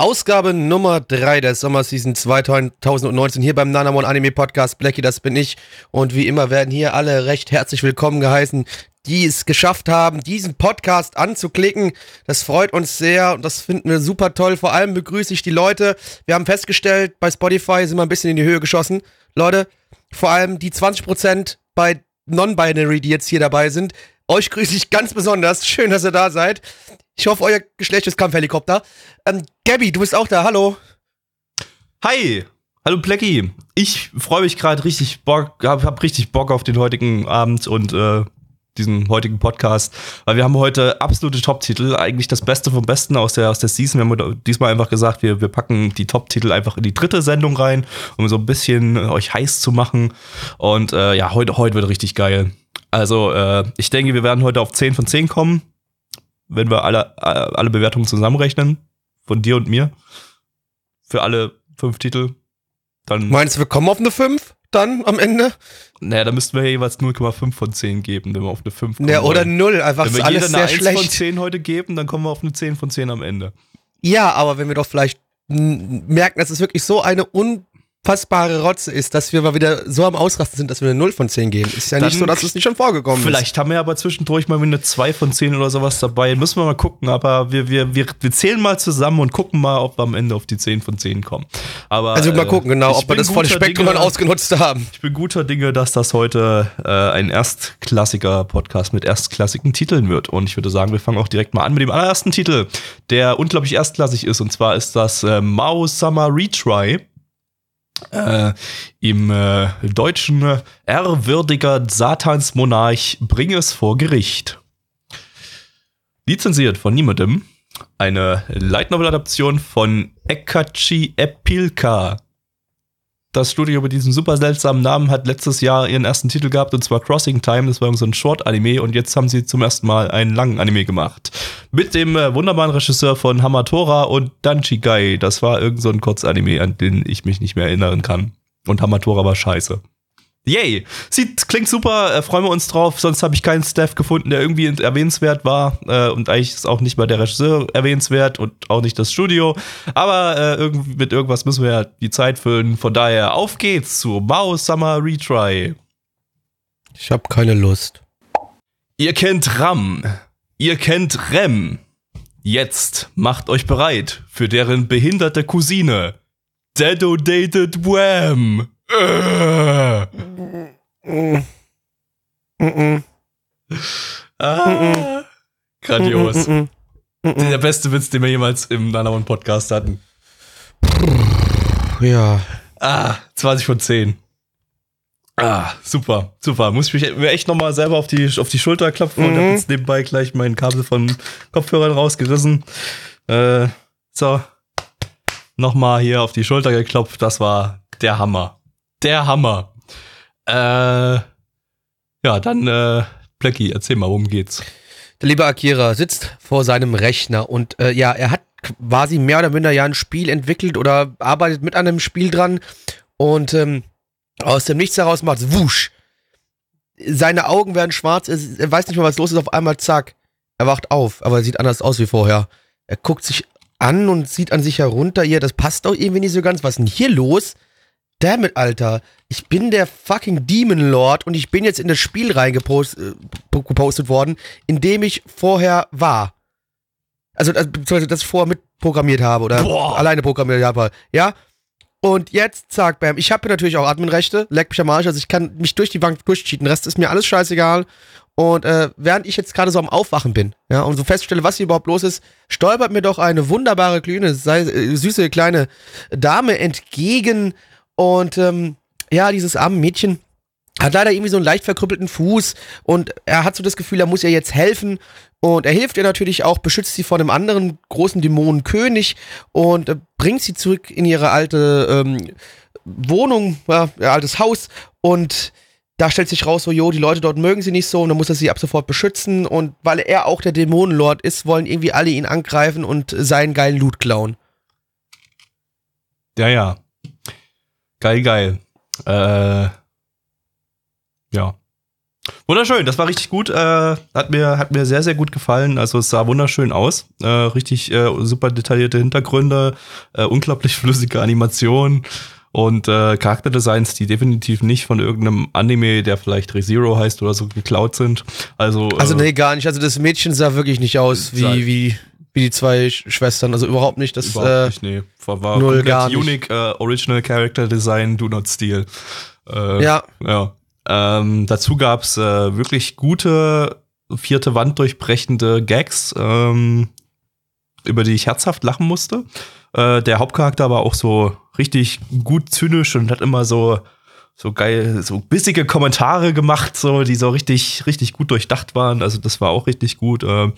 Ausgabe Nummer 3 der Sommerseason 2019 hier beim Nanamon Anime Podcast. Blackie, das bin ich. Und wie immer werden hier alle recht herzlich willkommen geheißen, die es geschafft haben, diesen Podcast anzuklicken. Das freut uns sehr und das finden wir super toll. Vor allem begrüße ich die Leute. Wir haben festgestellt, bei Spotify sind wir ein bisschen in die Höhe geschossen. Leute, vor allem die 20% bei Non-Binary, die jetzt hier dabei sind. Euch grüße ich ganz besonders. Schön, dass ihr da seid. Ich hoffe, euer Geschlecht ist Kampfhelikopter. Ähm, Gabby, du bist auch da. Hallo. Hi. Hallo Plecki. Ich freue mich gerade richtig Bock, hab, hab richtig Bock auf den heutigen Abend und äh, diesen heutigen Podcast, weil wir haben heute absolute Top-Titel, eigentlich das Beste vom Besten aus der, aus der Season. Wir haben diesmal einfach gesagt, wir, wir packen die Top-Titel einfach in die dritte Sendung rein, um so ein bisschen euch heiß zu machen. Und äh, ja, heute, heute wird richtig geil. Also, äh, ich denke, wir werden heute auf 10 von 10 kommen, wenn wir alle, äh, alle Bewertungen zusammenrechnen. Von dir und mir. Für alle fünf Titel. Dann Meinst du, wir kommen auf eine 5 dann am Ende? naja, da müssten wir jeweils 0,5 von 10 geben, wenn wir auf eine 5 kommen. Ja, oder wollen. 0. Einfach Wenn ist wir alles jeder sehr eine 1 von schlecht. 10 heute geben, dann kommen wir auf eine 10 von 10 am Ende. Ja, aber wenn wir doch vielleicht merken, dass es wirklich so eine unfassbare Rotze ist, dass wir mal wieder so am Ausrasten sind, dass wir eine 0 von 10 geben. Ist ja Dann nicht so, dass es nicht schon vorgekommen Vielleicht haben wir aber zwischendurch mal eine 2 von 10 oder sowas dabei. Müssen wir mal gucken, aber wir, wir, wir, wir zählen mal zusammen und gucken mal, ob wir am Ende auf die 10 von 10 kommen. Aber, ist. Also mal äh, gucken, genau, ob wir das volle Spektrum Dinge- ausgenutzt haben. Ich bin guter Dinge, dass das heute äh, ein Erstklassiker-Podcast mit erstklassigen Titeln wird. Und ich würde sagen, wir fangen auch direkt mal an mit dem allerersten Titel, der unglaublich erstklassig ist. Und zwar ist das äh, Mao Summer Retry. Äh, Im äh, deutschen ehrwürdiger Satansmonarch bring es vor Gericht. Lizenziert von niemandem. Eine Light Novel Adaption von Ekachi Epilka. Das Studio mit diesem super seltsamen Namen hat letztes Jahr ihren ersten Titel gehabt und zwar Crossing Time. Das war so ein Short-Anime und jetzt haben sie zum ersten Mal einen langen Anime gemacht. Mit dem äh, wunderbaren Regisseur von Hamatora und Danchi Gai. Das war irgend so ein Kurzanime, an den ich mich nicht mehr erinnern kann. Und Hamatora war scheiße. Yay! Sieht, klingt super, äh, freuen wir uns drauf. Sonst habe ich keinen Staff gefunden, der irgendwie erwähnenswert war. Äh, und eigentlich ist auch nicht mal der Regisseur erwähnenswert und auch nicht das Studio. Aber äh, irgendwie, mit irgendwas müssen wir ja die Zeit füllen. Von daher, auf geht's zu Mao Summer Retry. Ich habe keine Lust. Ihr kennt Ram. Ihr kennt Rem. Jetzt macht euch bereit für deren behinderte Cousine. Dedodated Wham. Ah, grandios. Der beste Witz, den wir jemals im Nanaon Podcast hatten. Ja. Ah, 20 von 10. Ah, super, super. Muss ich mich mir echt nochmal selber auf die, auf die Schulter klopfen und Mhm. hab jetzt nebenbei gleich mein Kabel von Kopfhörern rausgerissen. Äh, so. Nochmal hier auf die Schulter geklopft. Das war der Hammer. Der Hammer. Äh, ja, dann, äh, Blackie, erzähl mal, worum geht's? Der liebe Akira sitzt vor seinem Rechner und äh, ja, er hat quasi mehr oder minder ja ein Spiel entwickelt oder arbeitet mit einem Spiel dran und ähm, aus dem Nichts heraus macht es wusch. Seine Augen werden schwarz, er, weiß nicht mehr, was los ist, auf einmal zack. Er wacht auf, aber er sieht anders aus wie vorher. Er guckt sich an und sieht an sich herunter. Ja, das passt doch irgendwie nicht so ganz. Was ist denn hier los? Damn it, Alter. Ich bin der fucking Demon Lord und ich bin jetzt in das Spiel reingepostet äh, gepostet worden, in dem ich vorher war. Also, also beziehungsweise das vorher mitprogrammiert habe oder Boah. alleine programmiert habe. Ja? Und jetzt, zack, bam. Ich habe natürlich auch Adminrechte, leck mich am Arsch, also ich kann mich durch die Bank durchcheaten. Rest ist mir alles scheißegal. Und äh, während ich jetzt gerade so am Aufwachen bin, ja, und so feststelle, was hier überhaupt los ist, stolpert mir doch eine wunderbare, kleine, sei, äh, süße kleine Dame entgegen. Und ähm, ja, dieses arme Mädchen hat leider irgendwie so einen leicht verkrüppelten Fuß und er hat so das Gefühl, er muss ihr jetzt helfen und er hilft ihr natürlich auch, beschützt sie vor einem anderen großen Dämonenkönig und äh, bringt sie zurück in ihre alte ähm, Wohnung, ja, ihr altes Haus und da stellt sich raus, so, jo, die Leute dort mögen sie nicht so und dann muss er sie ab sofort beschützen und weil er auch der Dämonenlord ist, wollen irgendwie alle ihn angreifen und seinen geilen Loot klauen. Ja, ja. Geil, geil. Äh, ja. Wunderschön, das war richtig gut. Äh, hat, mir, hat mir sehr, sehr gut gefallen. Also es sah wunderschön aus. Äh, richtig äh, super detaillierte Hintergründe, äh, unglaublich flüssige Animationen und äh, Charakterdesigns, die definitiv nicht von irgendeinem Anime, der vielleicht ReZero heißt oder so, geklaut sind. Also, Also äh, nee, gar nicht. Also das Mädchen sah wirklich nicht aus wie, wie, wie die zwei Sch- Schwestern. Also überhaupt nicht. Das, überhaupt äh, nicht, nee. War, war null, gar nicht. unique, äh, Original Character Design, Do Not Steal. Äh, ja, Ja. Ähm, dazu gab's äh, wirklich gute vierte Wand durchbrechende Gags, ähm, über die ich herzhaft lachen musste. Äh, der Hauptcharakter war auch so richtig gut zynisch und hat immer so so geil, so bissige Kommentare gemacht, so die so richtig, richtig gut durchdacht waren. Also das war auch richtig gut. Äh,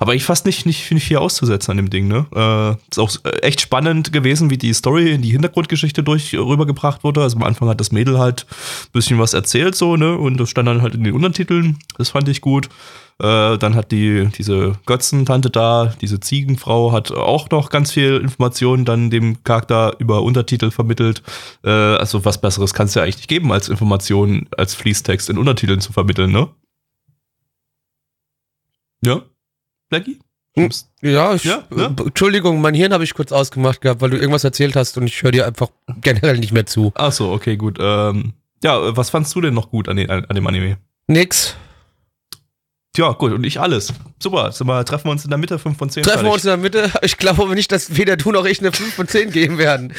aber ich fast nicht, nicht, viel auszusetzen an dem Ding. Ne, äh, ist auch äh, echt spannend gewesen, wie die Story in die Hintergrundgeschichte durch rübergebracht wurde. Also am Anfang hat das Mädel halt ein bisschen was erzählt so ne und das stand dann halt in den Untertiteln. Das fand ich gut. Äh, dann hat die, diese Götzentante da, diese Ziegenfrau, hat auch noch ganz viel Informationen dann dem Charakter über Untertitel vermittelt. Äh, also was Besseres kann es ja eigentlich nicht geben, als Informationen als Fließtext in Untertiteln zu vermitteln, ne? Ja? Blackie? Hm. ja, ich, Ja, ne? äh, Entschuldigung, mein Hirn habe ich kurz ausgemacht gehabt, weil du irgendwas erzählt hast und ich höre dir einfach generell nicht mehr zu. Ach so, okay, gut. Ähm, ja, was fandst du denn noch gut an, den, an dem Anime? Nix. Ja, gut, und ich alles. Super, sind wir, treffen wir uns in der Mitte, 5 von 10. Treffen wir uns in der Mitte. Ich glaube aber nicht, dass weder du noch ich eine 5 von 10 geben werden.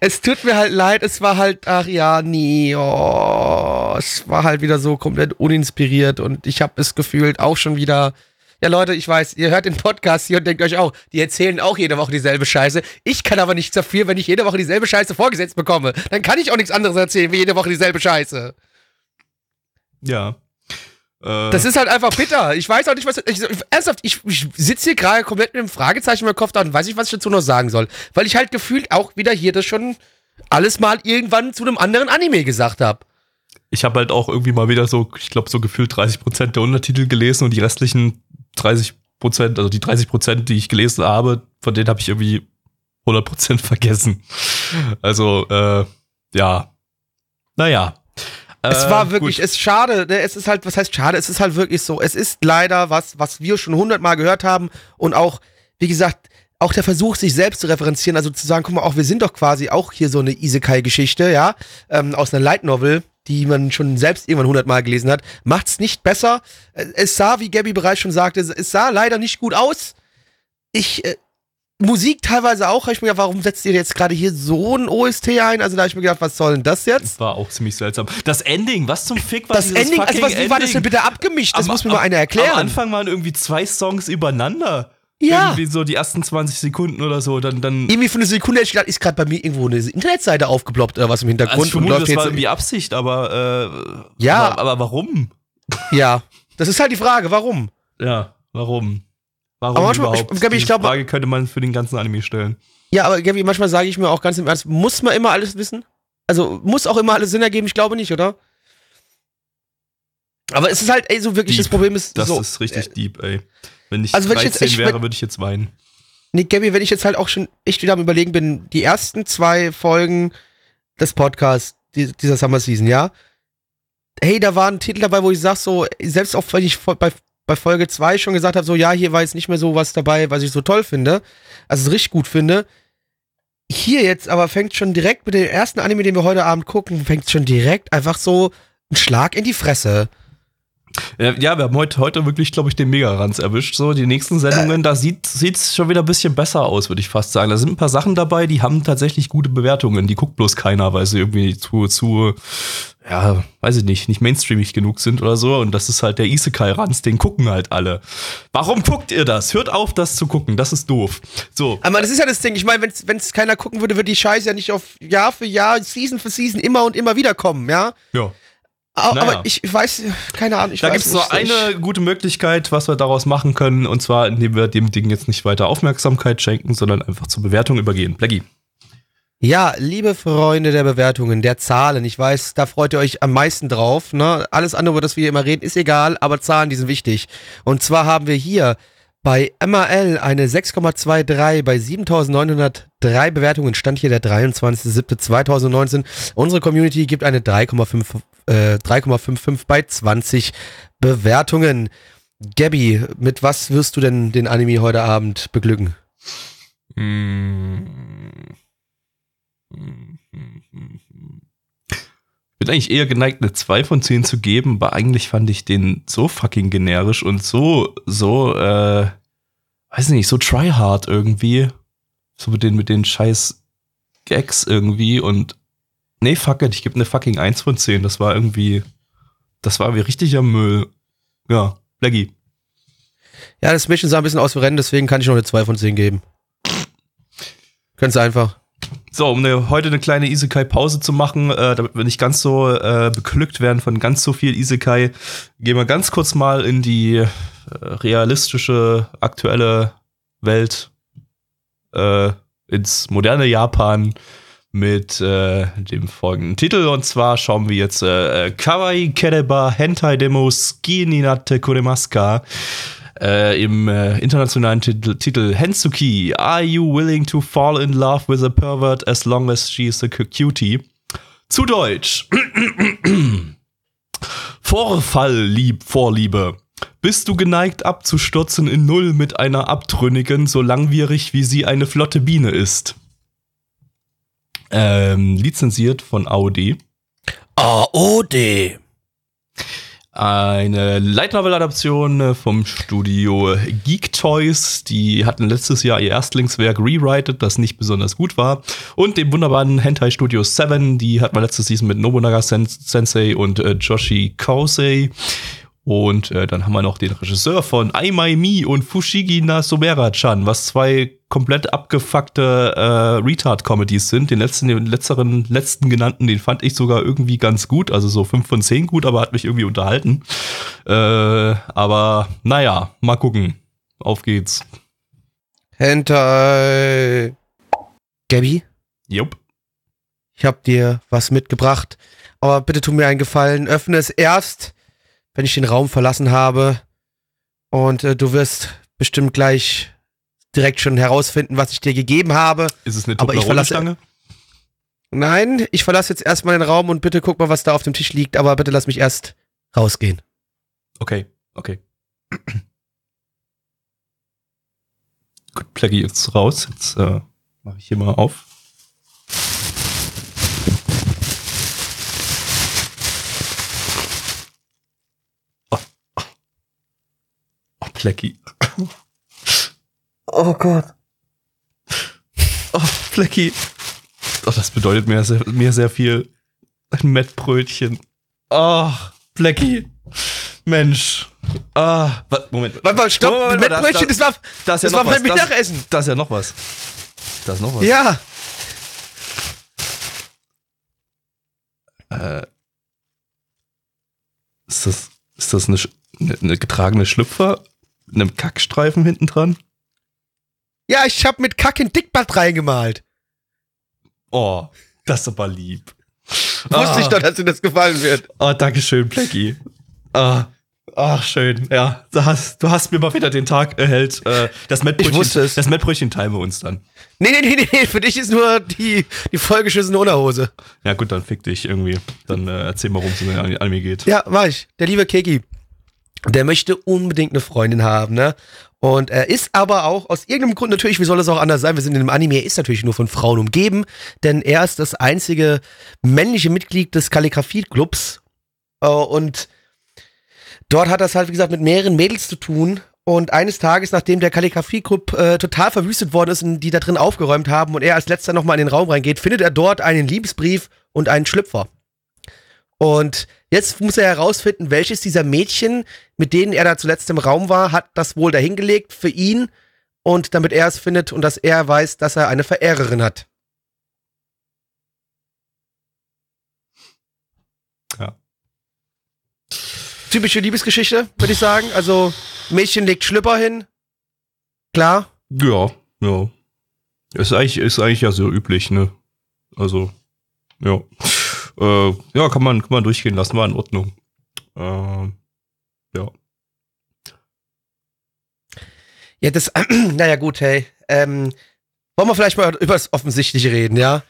Es tut mir halt leid, es war halt, ach ja, nie, oh, es war halt wieder so komplett uninspiriert und ich habe es gefühlt auch schon wieder. Ja, Leute, ich weiß, ihr hört den Podcast hier und denkt euch auch, die erzählen auch jede Woche dieselbe Scheiße. Ich kann aber nichts dafür, wenn ich jede Woche dieselbe Scheiße vorgesetzt bekomme. Dann kann ich auch nichts anderes erzählen, wie jede Woche dieselbe Scheiße. Ja. Äh, Das ist halt einfach bitter. Ich weiß auch nicht, was. Ich, ernsthaft, ich, ich sitze hier gerade komplett mit einem Fragezeichen im Kopf da und weiß nicht, was ich dazu noch sagen soll. Weil ich halt gefühlt auch wieder hier das schon alles mal irgendwann zu einem anderen Anime gesagt habe. ich habe halt auch irgendwie mal wieder so, ich glaube, so gefühlt 30% der Untertitel gelesen und die restlichen 30%, also die 30%, die ich gelesen habe, von denen habe ich irgendwie 100% vergessen. Also, äh, ja. Naja. Es Äh, war wirklich, es ist schade, ne? es ist halt, was heißt schade, es ist halt wirklich so, es ist leider was, was wir schon hundertmal gehört haben und auch, wie gesagt, auch der Versuch, sich selbst zu referenzieren, also zu sagen, guck mal, auch wir sind doch quasi auch hier so eine Isekai-Geschichte, ja, ähm, aus einer Light Novel, die man schon selbst irgendwann hundertmal gelesen hat, macht's nicht besser. Äh, Es sah, wie Gabby bereits schon sagte, es sah leider nicht gut aus. Ich, äh, Musik teilweise auch, habe ich mir gedacht, warum setzt ihr jetzt gerade hier so ein OST ein? Also da habe ich mir gedacht, was soll denn das jetzt? Das war auch ziemlich seltsam. Das Ending, was zum Fick war Das Ending, also was, wie war das denn bitte abgemischt? Das Am- muss mir mal am- einer Am erklären. Anfang waren irgendwie zwei Songs übereinander. Ja. Irgendwie so die ersten 20 Sekunden oder so. Dann, dann Irgendwie für eine Sekunde hätte ich gedacht, ist gerade bei mir irgendwo eine Internetseite aufgeploppt oder was im Hintergrund also ich vermute, das war irgendwie Absicht, aber äh, Ja. aber, aber warum? Ja, das ist halt die Frage, warum? Ja, warum? Warum Aber manchmal- überhaupt? ich- Gabi, ich Die glaube- Frage könnte man für den ganzen Anime stellen. Ja, aber Gabi, manchmal sage ich mir auch ganz im Ernst, muss man immer alles wissen? Also muss auch immer alles Sinn ergeben? Ich glaube nicht, oder? Aber es ist halt, ey, so wirklich, Deep. das Problem ist Das so. ist richtig deep, ey. Wenn ich Also wenn ich jetzt 13 echt wäre, würde ich jetzt weinen. Nee, Gabby, wenn ich jetzt halt auch schon echt wieder am überlegen bin, die ersten zwei Folgen des Podcasts die, dieser Summer Season, ja? Hey, da war ein Titel dabei, wo ich sag so, selbst auch wenn ich bei, bei Folge 2 schon gesagt habe, so, ja, hier war jetzt nicht mehr so was dabei, was ich so toll finde, also es richtig gut finde. Hier jetzt aber fängt schon direkt mit dem ersten Anime, den wir heute Abend gucken, fängt schon direkt einfach so ein Schlag in die Fresse. Ja, ja, wir haben heute, heute wirklich, glaube ich, den Mega-Ranz erwischt. So, die nächsten Sendungen, da sieht es schon wieder ein bisschen besser aus, würde ich fast sagen. Da sind ein paar Sachen dabei, die haben tatsächlich gute Bewertungen. Die guckt bloß keiner, weil sie irgendwie zu, zu, ja, weiß ich nicht, nicht mainstreamig genug sind oder so. Und das ist halt der Isekai-Ranz, den gucken halt alle. Warum guckt ihr das? Hört auf, das zu gucken. Das ist doof. So. Aber das ist ja das Ding. Ich meine, wenn es keiner gucken würde, würde die Scheiße ja nicht auf Jahr für Jahr, Season für Season immer und immer wieder kommen, ja? Ja. Aber, Naja. aber ich weiß, keine Ahnung, ich Da gibt es nur eine gute Möglichkeit, was wir daraus machen können, und zwar, indem wir dem Ding jetzt nicht weiter Aufmerksamkeit schenken, sondern einfach zur Bewertung übergehen. Blackie. Ja, liebe Freunde der Bewertungen, der Zahlen, ich weiß, da freut ihr euch am meisten drauf. Ne? Alles andere, über das wir hier immer reden, ist egal, aber Zahlen, die sind wichtig. Und zwar haben wir hier bei MAL eine 6,23 bei 7903 Bewertungen. Stand hier der 23.07.2019. Unsere Community gibt eine 3,5 äh, 3,55 bei 20 Bewertungen. Gabby, mit was wirst du denn den Anime heute Abend beglücken? Ich bin eigentlich eher geneigt, eine 2 von 10 zu geben, aber eigentlich fand ich den so fucking generisch und so, so, äh, weiß nicht, so tryhard irgendwie. So mit den, mit den scheiß Gags irgendwie und nee, fuck it, ich gebe eine fucking 1 von 10. Das war irgendwie, das war wie richtiger Müll. Ja, Blackie. Ja, das Mission sah ein bisschen aus wie Rennen, deswegen kann ich noch eine 2 von 10 geben. Ganz einfach. So, um eine, heute eine kleine Isekai-Pause zu machen, äh, damit wir nicht ganz so äh, beglückt werden von ganz so viel Isekai, gehen wir ganz kurz mal in die äh, realistische, aktuelle Welt, äh, ins moderne Japan mit äh, dem folgenden Titel. Und zwar schauen wir jetzt äh, Kawaii Kereba Hentai Demo Ski Ninate Kuremaska äh, im äh, internationalen Titel, Titel Hensuki, Are you willing to fall in love with a pervert as long as she is a cutie? Zu Deutsch. Vorfall, lieb, Vorliebe. Bist du geneigt abzustürzen in Null mit einer Abtrünnigen, so langwierig wie sie eine flotte Biene ist? Ähm, lizenziert von AOD. AOD. Eine Light Novel Adaption äh, vom Studio Geek Toys. Die hatten letztes Jahr ihr Erstlingswerk Rewrited, das nicht besonders gut war. Und dem wunderbaren Hentai Studio 7. Die hatten wir letztes Season mit Nobunaga Sen Sensei und äh, Joshi Kousei. Und äh, dann haben wir noch den Regisseur von I My Me und Fushigi na Somera-chan, was zwei komplett abgefuckte äh, Retard-Comedies sind. Den letzten, den letzteren, letzten genannten, den fand ich sogar irgendwie ganz gut, also so 5 von 10 gut, aber hat mich irgendwie unterhalten. Äh, aber naja, mal gucken. Auf geht's. Hentai. Gabby, Jupp. ich hab dir was mitgebracht. Aber bitte tu mir einen Gefallen. Öffne es erst, wenn ich den Raum verlassen habe. Und äh, du wirst bestimmt gleich direkt schon herausfinden, was ich dir gegeben habe. Ist es eine Aber ich verlasse-? Nein, ich verlasse jetzt erstmal den Raum und bitte guck mal, was da auf dem Tisch liegt. Aber bitte lass mich erst rausgehen. Okay, okay. Gut, Plaggy jetzt raus. Jetzt äh, mache ich hier mal auf. Plaggy. Oh Gott. Oh, Flecki. Oh, das bedeutet mir sehr, mir sehr viel. Ein Mettbrötchen. Oh, Flecki. Mensch. Ah, wa- Moment. Warte mal, stopp. Moment, Mit das- Brötchen, das, war, Das, das war mein Mittagessen. Da ist ja noch was. Da ist noch was. Ja. Äh, ist das, ist das eine, eine, eine getragene Schlüpfer einem Kackstreifen hinten dran? Ja, ich hab mit Kack in Dickbad reingemalt. Oh, das ist aber lieb. Wusste ich doch, dass dir das gefallen wird. Oh, Dankeschön, Blackie. Ah, ach, schön. Ja, du hast, du hast mir mal wieder den Tag erhellt. Äh, das Mettbrötchen. Das teilen wir uns dann. Nee, nee, nee, nee, für dich ist nur die, die vollgeschissene Unterhose. Ja, gut, dann fick dich irgendwie. Dann äh, erzähl mal, worum es in den Anime geht. Ja, war ich. Der liebe Keki. Der möchte unbedingt eine Freundin haben, ne? Und er ist aber auch aus irgendeinem Grund natürlich, wie soll es auch anders sein? Wir sind in einem Anime, er ist natürlich nur von Frauen umgeben, denn er ist das einzige männliche Mitglied des Kalligrafie-Clubs. Äh, Und dort hat das halt, wie gesagt, mit mehreren Mädels zu tun. Und eines Tages, nachdem der Kalligrafie-Club äh, total verwüstet worden ist und die da drin aufgeräumt haben und er als letzter nochmal in den Raum reingeht, findet er dort einen Liebesbrief und einen Schlüpfer. Und jetzt muss er herausfinden, welches dieser Mädchen, mit denen er da zuletzt im Raum war, hat das wohl dahingelegt für ihn und damit er es findet und dass er weiß, dass er eine Verehrerin hat. typische Liebesgeschichte, würde ich sagen. Also, Mädchen legt Schlüpper hin. Klar. Ja, ja. Ist eigentlich, ist eigentlich ja so üblich, ne? Also, ja. Äh, ja, kann man, kann man durchgehen lassen, war in Ordnung. Ähm, ja. Ja, das, naja, gut, hey. Ähm, wollen wir vielleicht mal über das Offensichtliche reden, ja?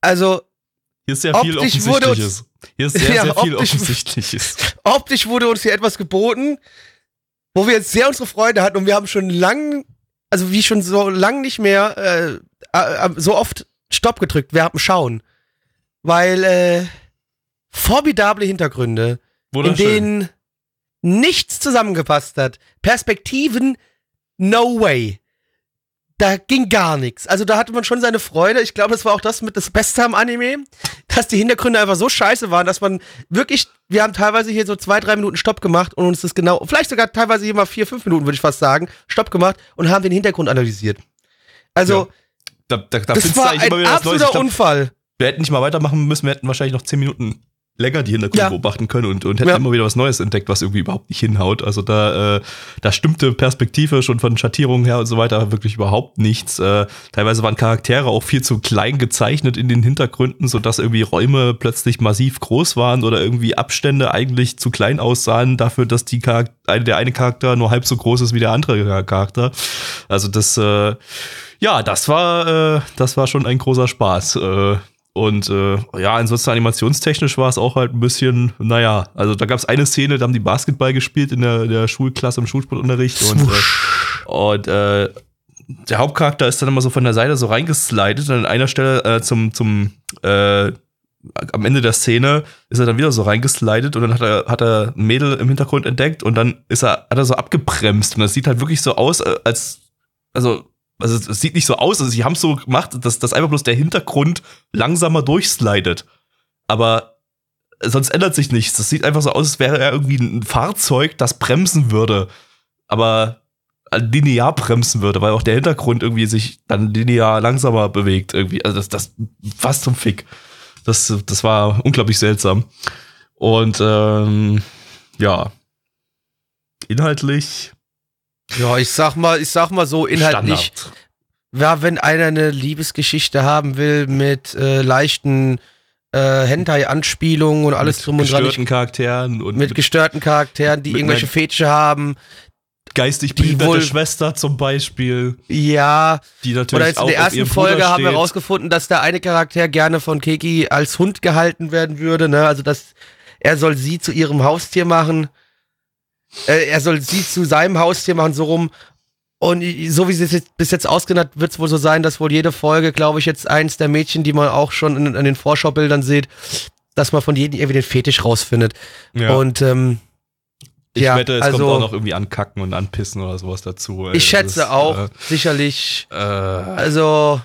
Also, Hier ist sehr viel wurde uns- Offensichtliches. Hier ist sehr, Ja, sehr viel optisch- Offensichtliches. optisch wurde uns hier etwas geboten, wo wir jetzt sehr unsere Freude hatten und wir haben schon lang, also wie schon so lang nicht mehr äh, äh, so oft Stopp gedrückt während dem Schauen. Weil äh, formidable Hintergründe, in denen nichts zusammengepasst hat. Perspektiven, no way. Da ging gar nichts. Also da hatte man schon seine Freude. Ich glaube, das war auch das mit das Beste am Anime, dass die Hintergründe einfach so scheiße waren, dass man wirklich, wir haben teilweise hier so zwei, drei Minuten Stopp gemacht und uns das genau, vielleicht sogar teilweise hier mal vier, fünf Minuten, würde ich fast sagen, Stopp gemacht und haben den Hintergrund analysiert. Also, Da, da, da das war ein absoluter Unfall. Wir hätten nicht mal weitermachen müssen, wir hätten wahrscheinlich noch zehn Minuten länger die Hintergründe Ja. beobachten können und, und hätten Ja. immer wieder was Neues entdeckt, was irgendwie überhaupt nicht hinhaut. Also da, äh, da stimmte Perspektive schon von Schattierungen her und so weiter wirklich überhaupt nichts. Äh, teilweise waren Charaktere auch viel zu klein gezeichnet in den Hintergründen, sodass irgendwie Räume plötzlich massiv groß waren oder irgendwie Abstände eigentlich zu klein aussahen dafür, dass die Charak eine, der eine Charakter nur halb so groß ist wie der andere Charakter. Also das, äh, ja, das war, äh, das war schon ein großer Spaß. Äh, und äh, ja, ansonsten animationstechnisch war es auch halt ein bisschen, naja, also da gab es eine Szene, da haben die Basketball gespielt in der, der Schulklasse im Schulsportunterricht und, äh, und äh, der Hauptcharakter ist dann immer so von der Seite so reingeslidet und an einer Stelle äh, zum, zum äh, am Ende der Szene ist er dann wieder so reingeslidet und dann hat er, hat er ein Mädel im Hintergrund entdeckt und dann ist er, hat er so abgebremst und das sieht halt wirklich so aus, äh, als, also, also es sieht nicht so aus, also sie haben es so gemacht, dass, dass einfach bloß der Hintergrund langsamer durchslidet. Aber sonst ändert sich nichts. Das sieht einfach so aus, als wäre er irgendwie ein Fahrzeug, das bremsen würde. Aber linear bremsen würde, weil auch der Hintergrund irgendwie sich dann linear langsamer bewegt irgendwie. Also das, das was zum Fick. Das, das war unglaublich seltsam. Und ähm, ja, inhaltlich Ja, ich sag mal, ich sag mal so inhaltlich. Standard. Ja, wenn einer eine Liebesgeschichte haben will mit äh, leichten äh, Hentai-Anspielungen und alles mit drum und dran, gestörten Charakteren und mit, mit, gestörten Charakteren, die mit irgendwelche Fetische haben, geistig die behinderte Schwester zum Beispiel, ja. die natürlich Oder jetzt in der ersten Folge haben wir steht. herausgefunden, dass der eine Charakter gerne von Keki als Hund gehalten werden würde, ne? Also dass er soll sie zu ihrem Haustier machen. Äh, er soll sie zu seinem Haustier machen, so rum. Und so wie sie es bis jetzt ausgenannt, wird es wohl so sein, dass wohl jede Folge, glaube ich, jetzt eins der Mädchen, die man auch schon in, in den Vorschaubildern sieht, dass man von jedem irgendwie den Fetisch rausfindet. Ja. Und ähm, ich ja, wette, es also- kommt auch noch irgendwie ankacken und anpissen oder sowas dazu. ey. ich schätze ist, auch, sicherlich. Äh, äh, Also,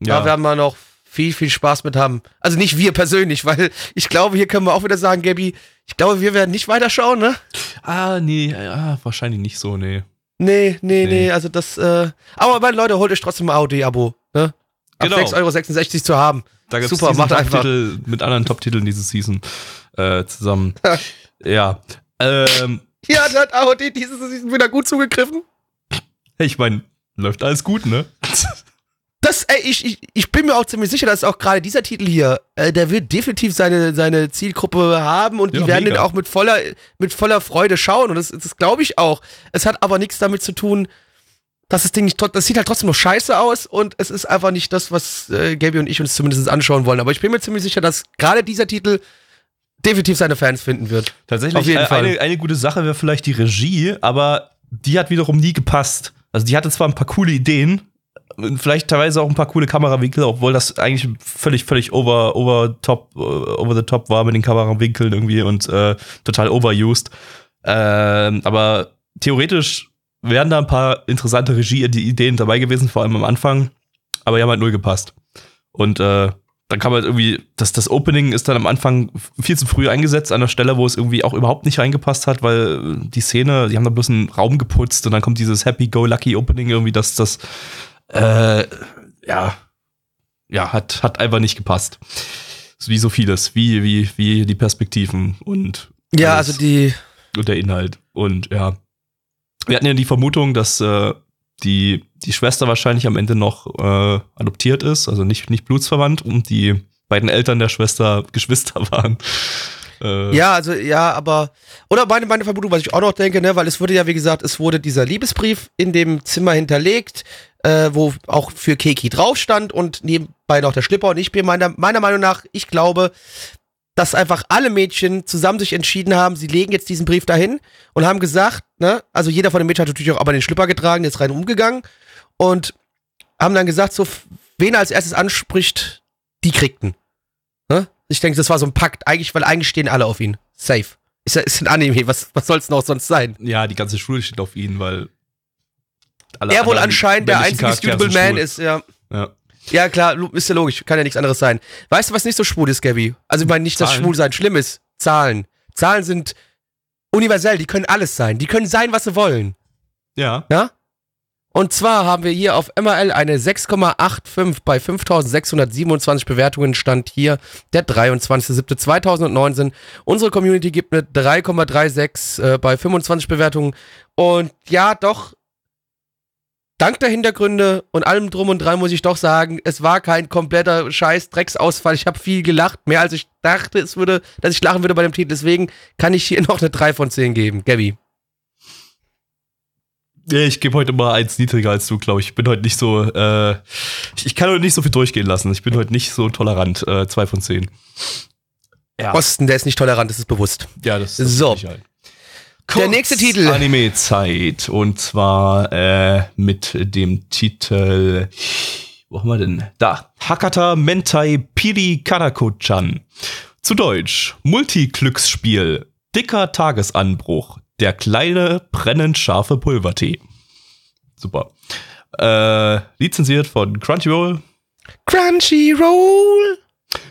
Da ja. werden wir noch viel, viel Spaß mit haben. Also nicht wir persönlich, weil ich glaube, hier können wir auch wieder sagen, Gabby, ich glaube, wir werden nicht weiterschauen, ne? Ah, nee, ja, wahrscheinlich nicht so, nee. Nee, nee, nee, Nee. also das, äh, aber meine Leute, holt euch trotzdem ein AOD-Abo, ne? Ab Genau. 6,66 Euro zu haben. Da gibt's Super, macht einfach. Mit anderen Top-Titeln diese Season äh, zusammen. ja. Ähm, Ja, da hat AOD diese Saison wieder gut zugegriffen. ich meine, läuft alles gut, ne? Das, ey, ich, ich, ich bin mir auch ziemlich sicher, dass auch gerade dieser Titel hier, äh, der wird definitiv seine, seine Zielgruppe haben und die Ja, werden mega. den auch mit voller, mit voller Freude schauen. Und das, das glaube ich auch. Es hat aber nichts damit zu tun, dass das Ding nicht, das sieht halt trotzdem noch scheiße aus und es ist einfach nicht das, was äh, Gaby und ich uns zumindest anschauen wollen. Aber ich bin mir ziemlich sicher, dass gerade dieser Titel definitiv seine Fans finden wird. Tatsächlich, Auf jeden äh, Fall. Eine, eine gute Sache wäre vielleicht die Regie, aber die hat wiederum nie gepasst. Also die hatte zwar ein paar coole Ideen, vielleicht teilweise auch ein paar coole Kamerawinkel, obwohl das eigentlich völlig, völlig over, over top, äh, over the top war mit den Kamerawinkeln irgendwie und äh, total overused. Ähm, aber theoretisch wären da ein paar interessante Regie-Ideen dabei gewesen, vor allem am Anfang, aber die haben halt null gepasst. Und äh, dann kann man irgendwie, das, das Opening ist dann am Anfang viel zu früh eingesetzt, an der Stelle, wo es irgendwie auch überhaupt nicht reingepasst hat, weil die Szene, die haben da bloß einen Raum geputzt und dann kommt dieses Happy-Go-Lucky-Opening irgendwie, dass das, äh, ja, ja, hat, hat einfach nicht gepasst. Wie so vieles, wie, wie, wie die Perspektiven und Ja, Alles. also die. und der Inhalt. Und ja, wir hatten ja die Vermutung, dass äh, die, die Schwester wahrscheinlich am Ende noch äh, adoptiert ist, also nicht, nicht blutsverwandt und die beiden Eltern der Schwester Geschwister waren. Äh, Ja, also ja, aber. Oder meine, meine Vermutung, was ich auch noch denke, ne, weil es wurde ja, wie gesagt, es wurde dieser Liebesbrief in dem Zimmer hinterlegt, äh, wo auch für Keki drauf stand und nebenbei noch der Schlipper. Und ich bin meiner, meiner Meinung nach, ich glaube, dass einfach alle Mädchen zusammen sich entschieden haben, sie legen jetzt diesen Brief dahin und haben gesagt, ne, also jeder von den Mädchen hat natürlich auch aber den Schlipper getragen, jetzt rein umgegangen und haben dann gesagt, so, wen er als erstes anspricht, die kriegten. Ne? Ich denke, das war so ein Pakt, eigentlich, weil eigentlich stehen alle auf ihn. Safe. Ist ist ein Anime, was, was soll es noch sonst sein? ja, die ganze Schule steht auf ihn, weil alle er wohl anscheinend der einzige sind Man schwul. ist, ja. Ja. Ja, klar, ist ja logisch, kann ja nichts anderes sein. Weißt du, was nicht so schwul ist, Gabby? Also, ich meine nicht, dass Zahlen. Schwulsein schlimm ist. Zahlen. Zahlen sind universell, die können alles sein. Die können sein, was sie wollen. ja. Ja? Und zwar haben wir hier auf MRL eine 6,85 bei 5627 Bewertungen. Stand hier der 23.07.2019. Unsere Community gibt eine 3,36 äh, bei 25 Bewertungen. Und ja, doch, dank der Hintergründe und allem drum und dran muss ich doch sagen, es war kein kompletter scheiß Drecksausfall. Ich habe viel gelacht, mehr als ich dachte, es würde, dass ich lachen würde bei dem Titel. Deswegen kann ich hier noch eine 3 von 10 geben. Gabby. Ja, ich gebe heute mal eins niedriger als du, glaube ich. Ich bin heute nicht so, äh, ich, kann heute nicht so viel durchgehen lassen. Ich bin heute nicht so tolerant. Äh, zwei von zehn. Ja, Osten, der ist nicht tolerant, das ist bewusst. ja das, das So. ist halt. Der nächste Titel. Anime-Zeit. Und zwar äh, mit dem Titel. Wo haben wir denn? Da. Hakata Mentai Piri Karako-chan. Zu Deutsch. Multiglücksspiel. Dicker Tagesanbruch. Der kleine, brennend scharfe Pulvertee. Super. Äh, lizenziert von Crunchyroll. Crunchyroll.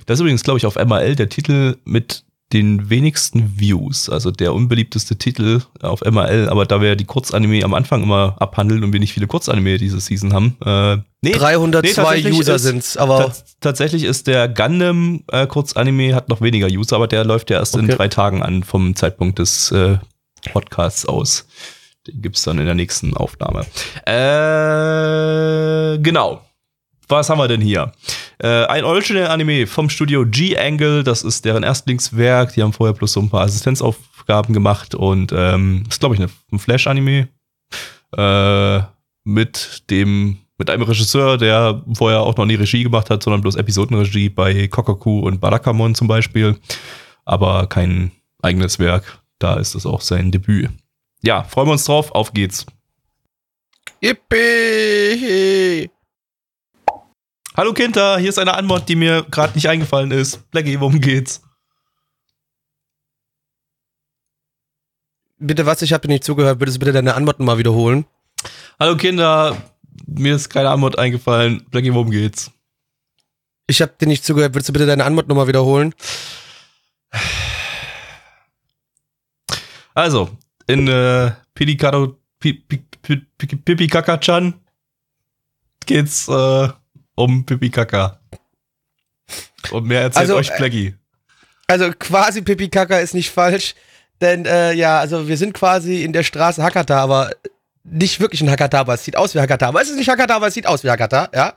Das ist übrigens, glaube ich, auf MRL der Titel mit den wenigsten Views. Also der unbeliebteste Titel auf MRL. Aber da wir die Kurzanime am Anfang immer abhandeln und wir nicht viele Kurzanime diese Season haben. Äh, nee, 302 tatsächlich User ist- sind's, aber Tats- tatsächlich ist der Gundam äh, Kurzanime hat noch weniger User, aber der läuft ja erst in Okay. drei Tagen an vom Zeitpunkt des äh, Podcasts aus. Den gibt's dann in der nächsten Aufnahme. Äh, genau. Was haben wir denn hier? Äh, ein Original-Anime vom Studio G-Angle, das ist deren Erstlingswerk. Die haben vorher bloß so ein paar Assistenzaufgaben gemacht und ähm, ist, glaube ich, ein Flash-Anime. Äh, mit dem, mit einem Regisseur, der vorher auch noch nie Regie gemacht hat, sondern bloß Episodenregie bei Kokoku und Barakamon zum Beispiel. Aber kein eigenes Werk. Da ist es auch sein Debüt. Ja, freuen wir uns drauf. Auf geht's. Yippie! Hallo Kinder, hier ist eine Antwort, die mir gerade nicht eingefallen ist. Blackie, worum geht's? Bitte was, ich habe dir nicht zugehört. Würdest du bitte deine Antworten mal wiederholen? Hallo Kinder, mir ist keine Antwort eingefallen. Blackie, worum geht's? Ich habe dir nicht zugehört. Würdest du bitte deine Antwort nochmal wiederholen? Also, in äh, Pidikado, Pi- Pi- Pi- Pi- Pipi Kaka-chan geht's äh, um Pipi Kaka. Und mehr erzählt Also, euch äh, Blackie. Also quasi Pipi Kaka ist nicht falsch. Denn äh, ja, also wir sind quasi in der Straße Hakata, aber nicht wirklich in Hakata, aber es sieht aus wie Hakata. Aber es ist nicht Hakata, aber es sieht aus wie Hakata, ja.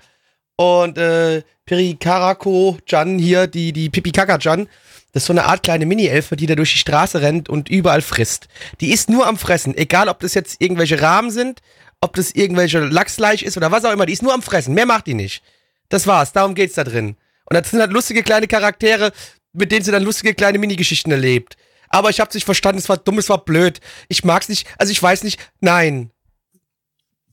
Und äh, Perikarako-Jan hier, die, die Pipi Kaka-Jan, das ist so eine Art kleine Mini-Elfe, die da durch die Straße rennt und überall frisst. Die ist nur am Fressen, egal ob das jetzt irgendwelche Rahmen sind, ob das irgendwelche Lachsfleisch ist oder was auch immer, die ist nur am Fressen, mehr macht die nicht. Das war's, darum geht's da drin. Und das sind halt lustige kleine Charaktere, mit denen sie dann lustige kleine Minigeschichten erlebt. Aber ich hab's nicht verstanden, es war dumm, es war blöd. Ich mag's nicht, also ich weiß nicht, nein.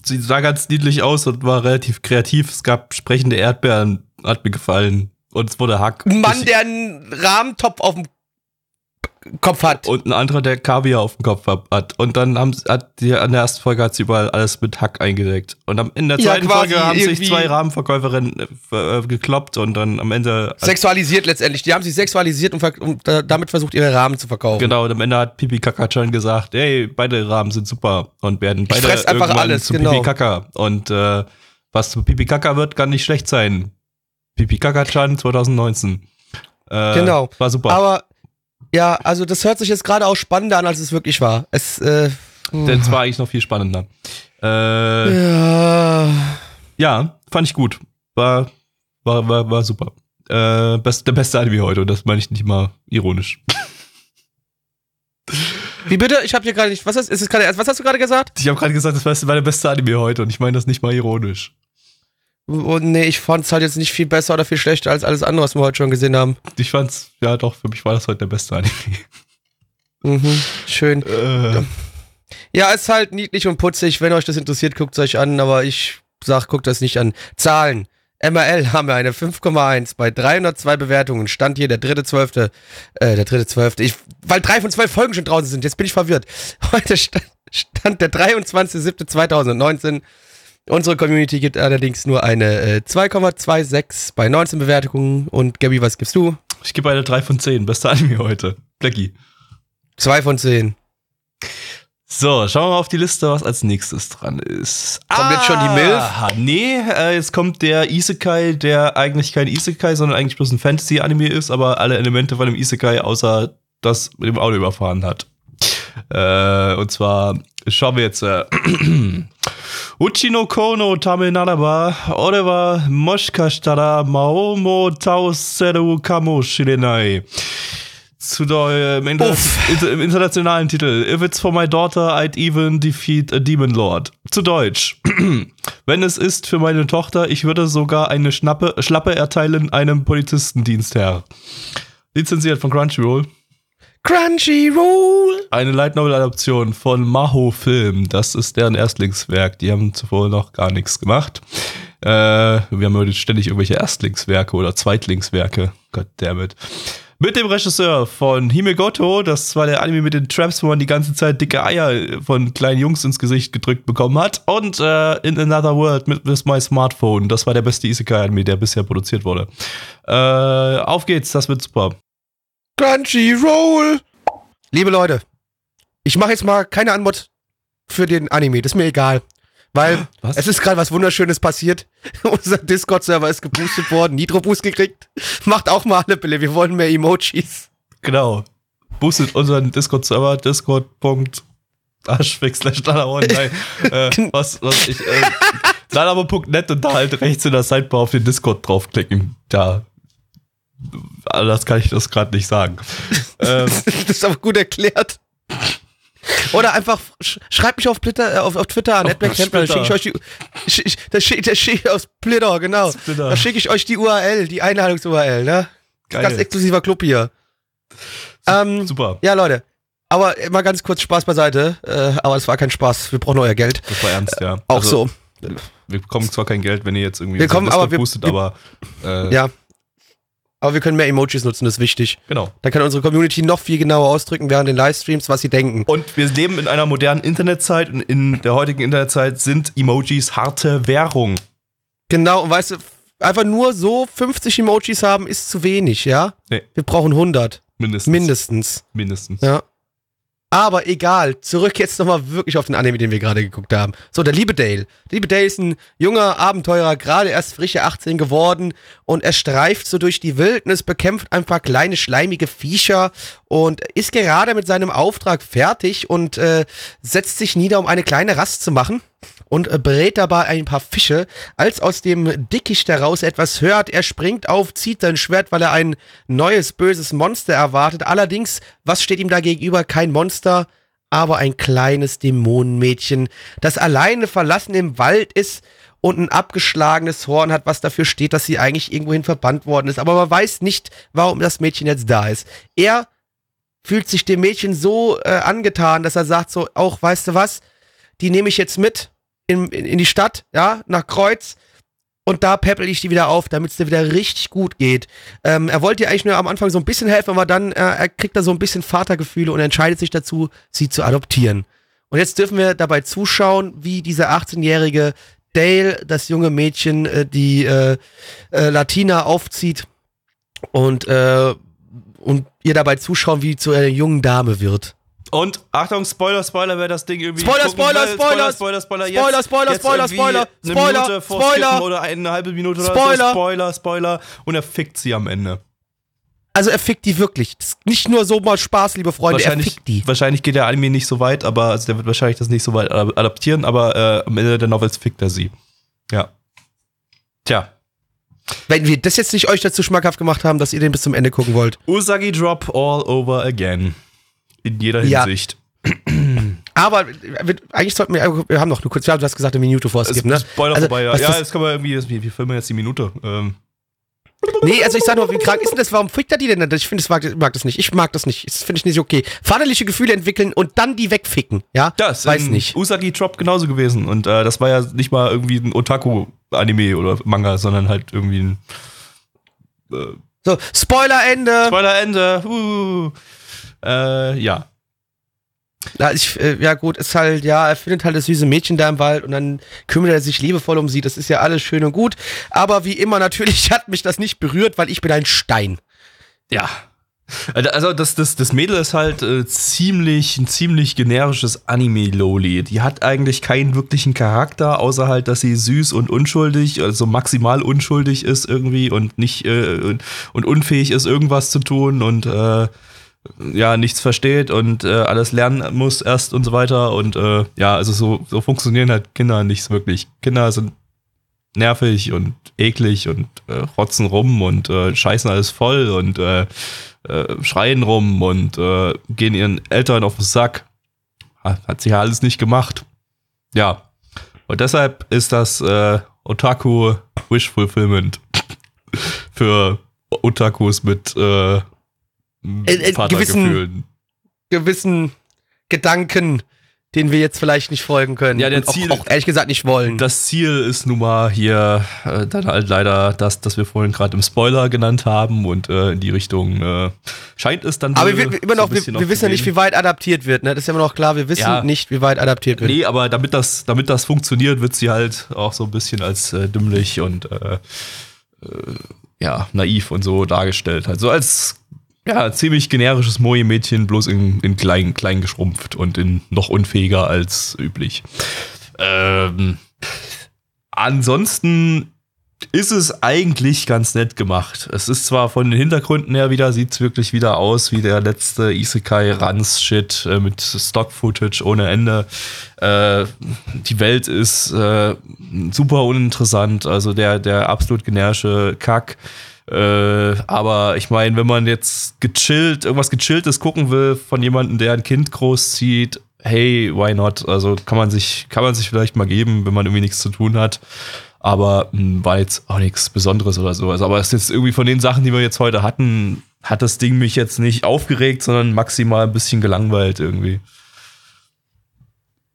Sie sah ganz niedlich aus und war relativ kreativ. Es gab sprechende Erdbeeren, hat mir gefallen. Und es wurde Hack. Ein Mann, der einen Rahmentopf auf dem Kopf hat. und ein anderer, der Kaviar auf dem Kopf hat. Und dann haben, sie- hat die, an der ersten Folge hat sie überall alles mit Hack eingedeckt. Und am, in der Ja, zweiten quasi Folge haben sich zwei Rahmenverkäuferinnen äh, äh, gekloppt und dann am Ende. Sexualisiert letztendlich. Die haben sich sexualisiert und, und äh, damit versucht, ihre Rahmen zu verkaufen. Genau, und am Ende hat Pipi Kaka-chan gesagt, ey, beide Rahmen sind super und werden beide fress einfach alles, zu genau. Pipi Kaka. Und äh, was zu Pipi Kaka wird, kann nicht schlecht sein. Pipi Kaka-chan 2019. Äh, Genau. War super. Aber Ja, also das hört sich jetzt gerade auch spannender an, als es wirklich war. Es, äh, es war eigentlich noch viel spannender. Äh, ja. ja, fand ich gut. War, war, war, war super. Äh, best, der beste Anime heute und das meine ich nicht mal ironisch. Wie bitte? Ich habe hier gerade nicht. Was hast, ist es gerade, was hast du gerade gesagt? Ich habe gerade gesagt, das war der beste Anime heute und ich meine das nicht mal ironisch. Oh, nee, ich fand es halt jetzt nicht viel besser oder viel schlechter als alles andere, was wir heute schon gesehen haben. Ich fand's, ja doch, für mich war das heute der beste Anime. Mhm, schön. Äh, Ja, ist halt niedlich und putzig. Wenn euch das interessiert, guckt es euch an, aber ich sag, guckt das nicht an. Zahlen. MRL haben wir eine 5,1 bei 302 Bewertungen. Stand hier der dritte zwölfte, äh, der dritte zwölfte. Ich, weil drei von zwölf Folgen schon draußen sind. Jetzt bin ich verwirrt. Heute stand, stand der 23.07.2019. Unsere Community gibt allerdings nur eine äh, 2,26 bei 19 Bewertungen. Und Gabby, was gibst du? ich gebe eine 3 von 10. Beste Anime heute. Blackie. Zwei von zehn. So, schauen wir mal auf die Liste, was als nächstes dran ist. Kommt jetzt schon die Milf? Ah, Nee, äh, jetzt kommt der Isekai, der eigentlich kein Isekai, sondern eigentlich bloß ein Fantasy-Anime ist, aber alle Elemente von dem Isekai außer das mit dem Auto überfahren hat. Äh, und zwar schauen wir jetzt äh, Uchi no kono tame naraba orewa moshikashitara maomo taoseru kamoshirenai. Zu der, im, Inter inter- im internationalen Titel If it's for my daughter, I'd even defeat a demon lord. Zu Deutsch. Wenn es ist für meine Tochter, ich würde sogar eine Schnappe, Schlappe erteilen einem Polizistendienstherr. Lizenziert von Crunchyroll. Crunchyroll! Eine Light Novel Adaption von Maho Film. Das ist deren Erstlingswerk. Die haben zuvor noch gar nichts gemacht. Äh, wir haben heute ständig irgendwelche Erstlingswerke oder Zweitlingswerke. Goddammit. Mit dem Regisseur von Himegoto, das war der Anime mit den Traps, wo man die ganze Zeit dicke Eier von kleinen Jungs ins Gesicht gedrückt bekommen hat. Und äh, In Another World mit With My Smartphone. Das war der beste Isekai-Anime, der bisher produziert wurde. Äh, auf geht's, das wird super. Crunchyroll! Liebe Leute, ich mache jetzt mal keine Antwort für den Anime, das ist mir egal. Weil Was? es ist gerade was Wunderschönes passiert. Unser Discord-Server ist geboostet worden, Nitro-Boost gekriegt. Macht auch mal alle Bille, wir wollen mehr Emojis. Genau. Boostet unseren Discord-Server, discord.net. Nein, äh, was, was ich, äh, und da halt rechts in der Sidebar auf den Discord draufklicken. Da. Anders kann ich das gerade nicht sagen. ähm, das ist aber gut erklärt. Oder einfach sch schreibt mich auf, Twitter, äh, auf, auf Twitter an, Auf da schicke ich euch die. sch- ich- Da schicke schick ich aus Splitter, genau. Splitter. Da schicke ich euch die URL, die Einladungs-URL, ne? Geil. Ganz exklusiver Club hier. Ähm, Super. ja, Leute. Aber mal ganz kurz Spaß beiseite. Äh, aber es war kein Spaß. Wir brauchen euer Geld. Das war ernst, ja. Auch Also, so. Wir bekommen zwar kein Geld, wenn ihr jetzt irgendwie Wir kommen, aber wir- boostet, aber äh, Ja. Aber wir können mehr Emojis nutzen, das ist wichtig. genau. Da kann unsere Community noch viel genauer ausdrücken während den Livestreams, was sie denken. Und wir leben in einer modernen Internetzeit und in der heutigen Internetzeit sind Emojis harte Währung. Genau, und weißt du, einfach nur so 50 Emojis haben ist zu wenig, ja? Nee. Wir brauchen 100. Mindestens. Mindestens. Mindestens. Ja. Aber egal, zurück jetzt nochmal wirklich auf den Anime, den wir gerade geguckt haben. So, der liebe Dale. Der liebe Dale ist ein junger Abenteurer, gerade erst frische 18 geworden und er streift so durch die Wildnis, bekämpft ein paar kleine schleimige Viecher und ist gerade mit seinem Auftrag fertig und äh, setzt sich nieder, um eine kleine Rast zu machen und äh, brät dabei ein paar Fische, als aus dem Dickicht heraus etwas hört. Er springt auf, zieht sein Schwert, weil er ein neues böses Monster erwartet. Allerdings, was steht ihm da gegenüber? Kein Monster, aber ein kleines Dämonenmädchen, das alleine verlassen im Wald ist und ein abgeschlagenes Horn hat, was dafür steht, dass sie eigentlich irgendwohin verbannt worden ist. Aber man weiß nicht, warum das Mädchen jetzt da ist. Er fühlt sich dem Mädchen so äh, angetan, dass er sagt so, auch, weißt du was, die nehme ich jetzt mit in, in, in die Stadt, ja, nach Kreuz. Und da peppel ich die wieder auf, damit es dir wieder richtig gut geht. Ähm, er wollte ihr eigentlich nur am Anfang so ein bisschen helfen, aber dann äh, er kriegt er so ein bisschen Vatergefühle und entscheidet sich dazu, sie zu adoptieren. Und jetzt dürfen wir dabei zuschauen, wie dieser 18-jährige Dale, das junge Mädchen, äh, die äh, äh, Latina aufzieht und, äh, und ihr dabei zuschauen, wie sie zu einer jungen Dame wird. Und Achtung, Spoiler, Spoiler, wer das Ding irgendwie. Spoiler, Spoiler, will, Spoiler, Spoiler, Spoiler, Spoiler, Spoiler, jetzt Spoiler, Spoiler, eine Spoiler, Minute Spoiler. vorskippen oder eine halbe Minute oder Spoiler. so. Spoiler, Spoiler. Und er fickt sie am Ende. also er fickt die wirklich. Nicht nur so mal Spaß, liebe Freunde, er fickt die. wahrscheinlich geht der Anime nicht so weit, aber also der wird wahrscheinlich das nicht so weit ad- adaptieren, aber äh, am Ende der Novels fickt er sie. Ja. Tja. Wenn wir das jetzt nicht euch dazu schmackhaft gemacht haben, dass ihr den bis zum Ende gucken wollt. Usagi Drop all over again. In jeder Ja. Hinsicht. Aber wir, eigentlich sollten wir, wir haben noch nur kurz, ja, du hast gesagt, eine Minute vor es Es gibt, ne? Spoiler Also, vorbei, ja. Ja, das- jetzt können wir irgendwie, wir, filmen jetzt die Minute. Ähm, Nee, also ich sag nur, wie krank ist denn das? Warum fickt er die denn? nicht? Ich finde, ich mag, mag das nicht. Ich mag das nicht. Das finde ich nicht okay. Vaterliche Gefühle entwickeln und dann die wegficken, ja? das Weiß nicht. Usagi Drop genauso gewesen. Und äh, das war ja nicht mal irgendwie ein Otaku-Anime oder Manga, sondern halt irgendwie ein äh, So, Spoiler-Ende. Spoiler Ende. Uh. Äh, ja. Ja, ich, äh, ja gut, ist halt, ja, er findet halt das süße Mädchen da im Wald und dann kümmert er sich liebevoll um sie. Das ist ja alles schön und gut. Aber wie immer, natürlich hat mich das nicht berührt, weil ich bin ein Stein. Ja. Also das, das, das Mädel ist halt äh, ziemlich, ein ziemlich generisches Anime-Loli. Die hat eigentlich keinen wirklichen Charakter, außer halt, dass sie süß und unschuldig, also maximal unschuldig ist irgendwie und nicht äh, und, und unfähig ist, irgendwas zu tun und äh, ja, nichts versteht und äh, alles lernen muss erst und so weiter. Und äh, ja, also so, so funktionieren halt Kinder nicht wirklich. Kinder sind nervig und eklig und äh, rotzen rum und äh, scheißen alles voll und äh, äh, schreien rum und gehen ihren Eltern auf den Sack. Hat, sie ja alles nicht gemacht. Ja. Und deshalb ist das Otaku Wish Fulfillment für Otakus mit äh, äh, Vatergefühlen. Gewissen Gedanken, denen wir jetzt vielleicht nicht folgen können. Ja, der und auch, Ziel- auch ehrlich gesagt nicht wollen. Das Ziel ist nun mal hier äh, dann halt leider das, das wir vorhin gerade im Spoiler genannt haben und äh, in die Richtung äh, scheint es dann Aber wir, immer so noch, ein wir, wir noch wissen ja nicht, wie weit adaptiert wird, ne? Das ist ja immer noch klar, wir wissen Ja. nicht, wie weit adaptiert wird. Nee, aber damit das, damit das funktioniert, wird sie halt auch so ein bisschen als äh, dümmlich und äh, ja, naiv und so dargestellt. Halt so als ja, ziemlich generisches Moe-Mädchen, bloß in, in klein, klein geschrumpft und in noch unfähiger als üblich. Ähm, ansonsten ist es eigentlich ganz nett gemacht. Es ist zwar von den Hintergründen her wieder, sieht es wirklich wieder aus wie der letzte Isekai Rans Shit äh, mit Stock Footage ohne Ende. Äh, die Welt ist äh, super uninteressant, also der, der absolut generische Kack. Äh, aber ich meine, wenn man jetzt gechillt, irgendwas gechilltes gucken will von jemandem, der ein Kind großzieht, hey, why not? Also kann man sich, kann man sich vielleicht mal geben, wenn man irgendwie nichts zu tun hat. Aber mh, war jetzt auch nichts Besonderes oder so. Also, aber es ist jetzt irgendwie von den Sachen, die wir jetzt heute hatten, hat das Ding mich jetzt nicht aufgeregt, sondern maximal ein bisschen gelangweilt irgendwie.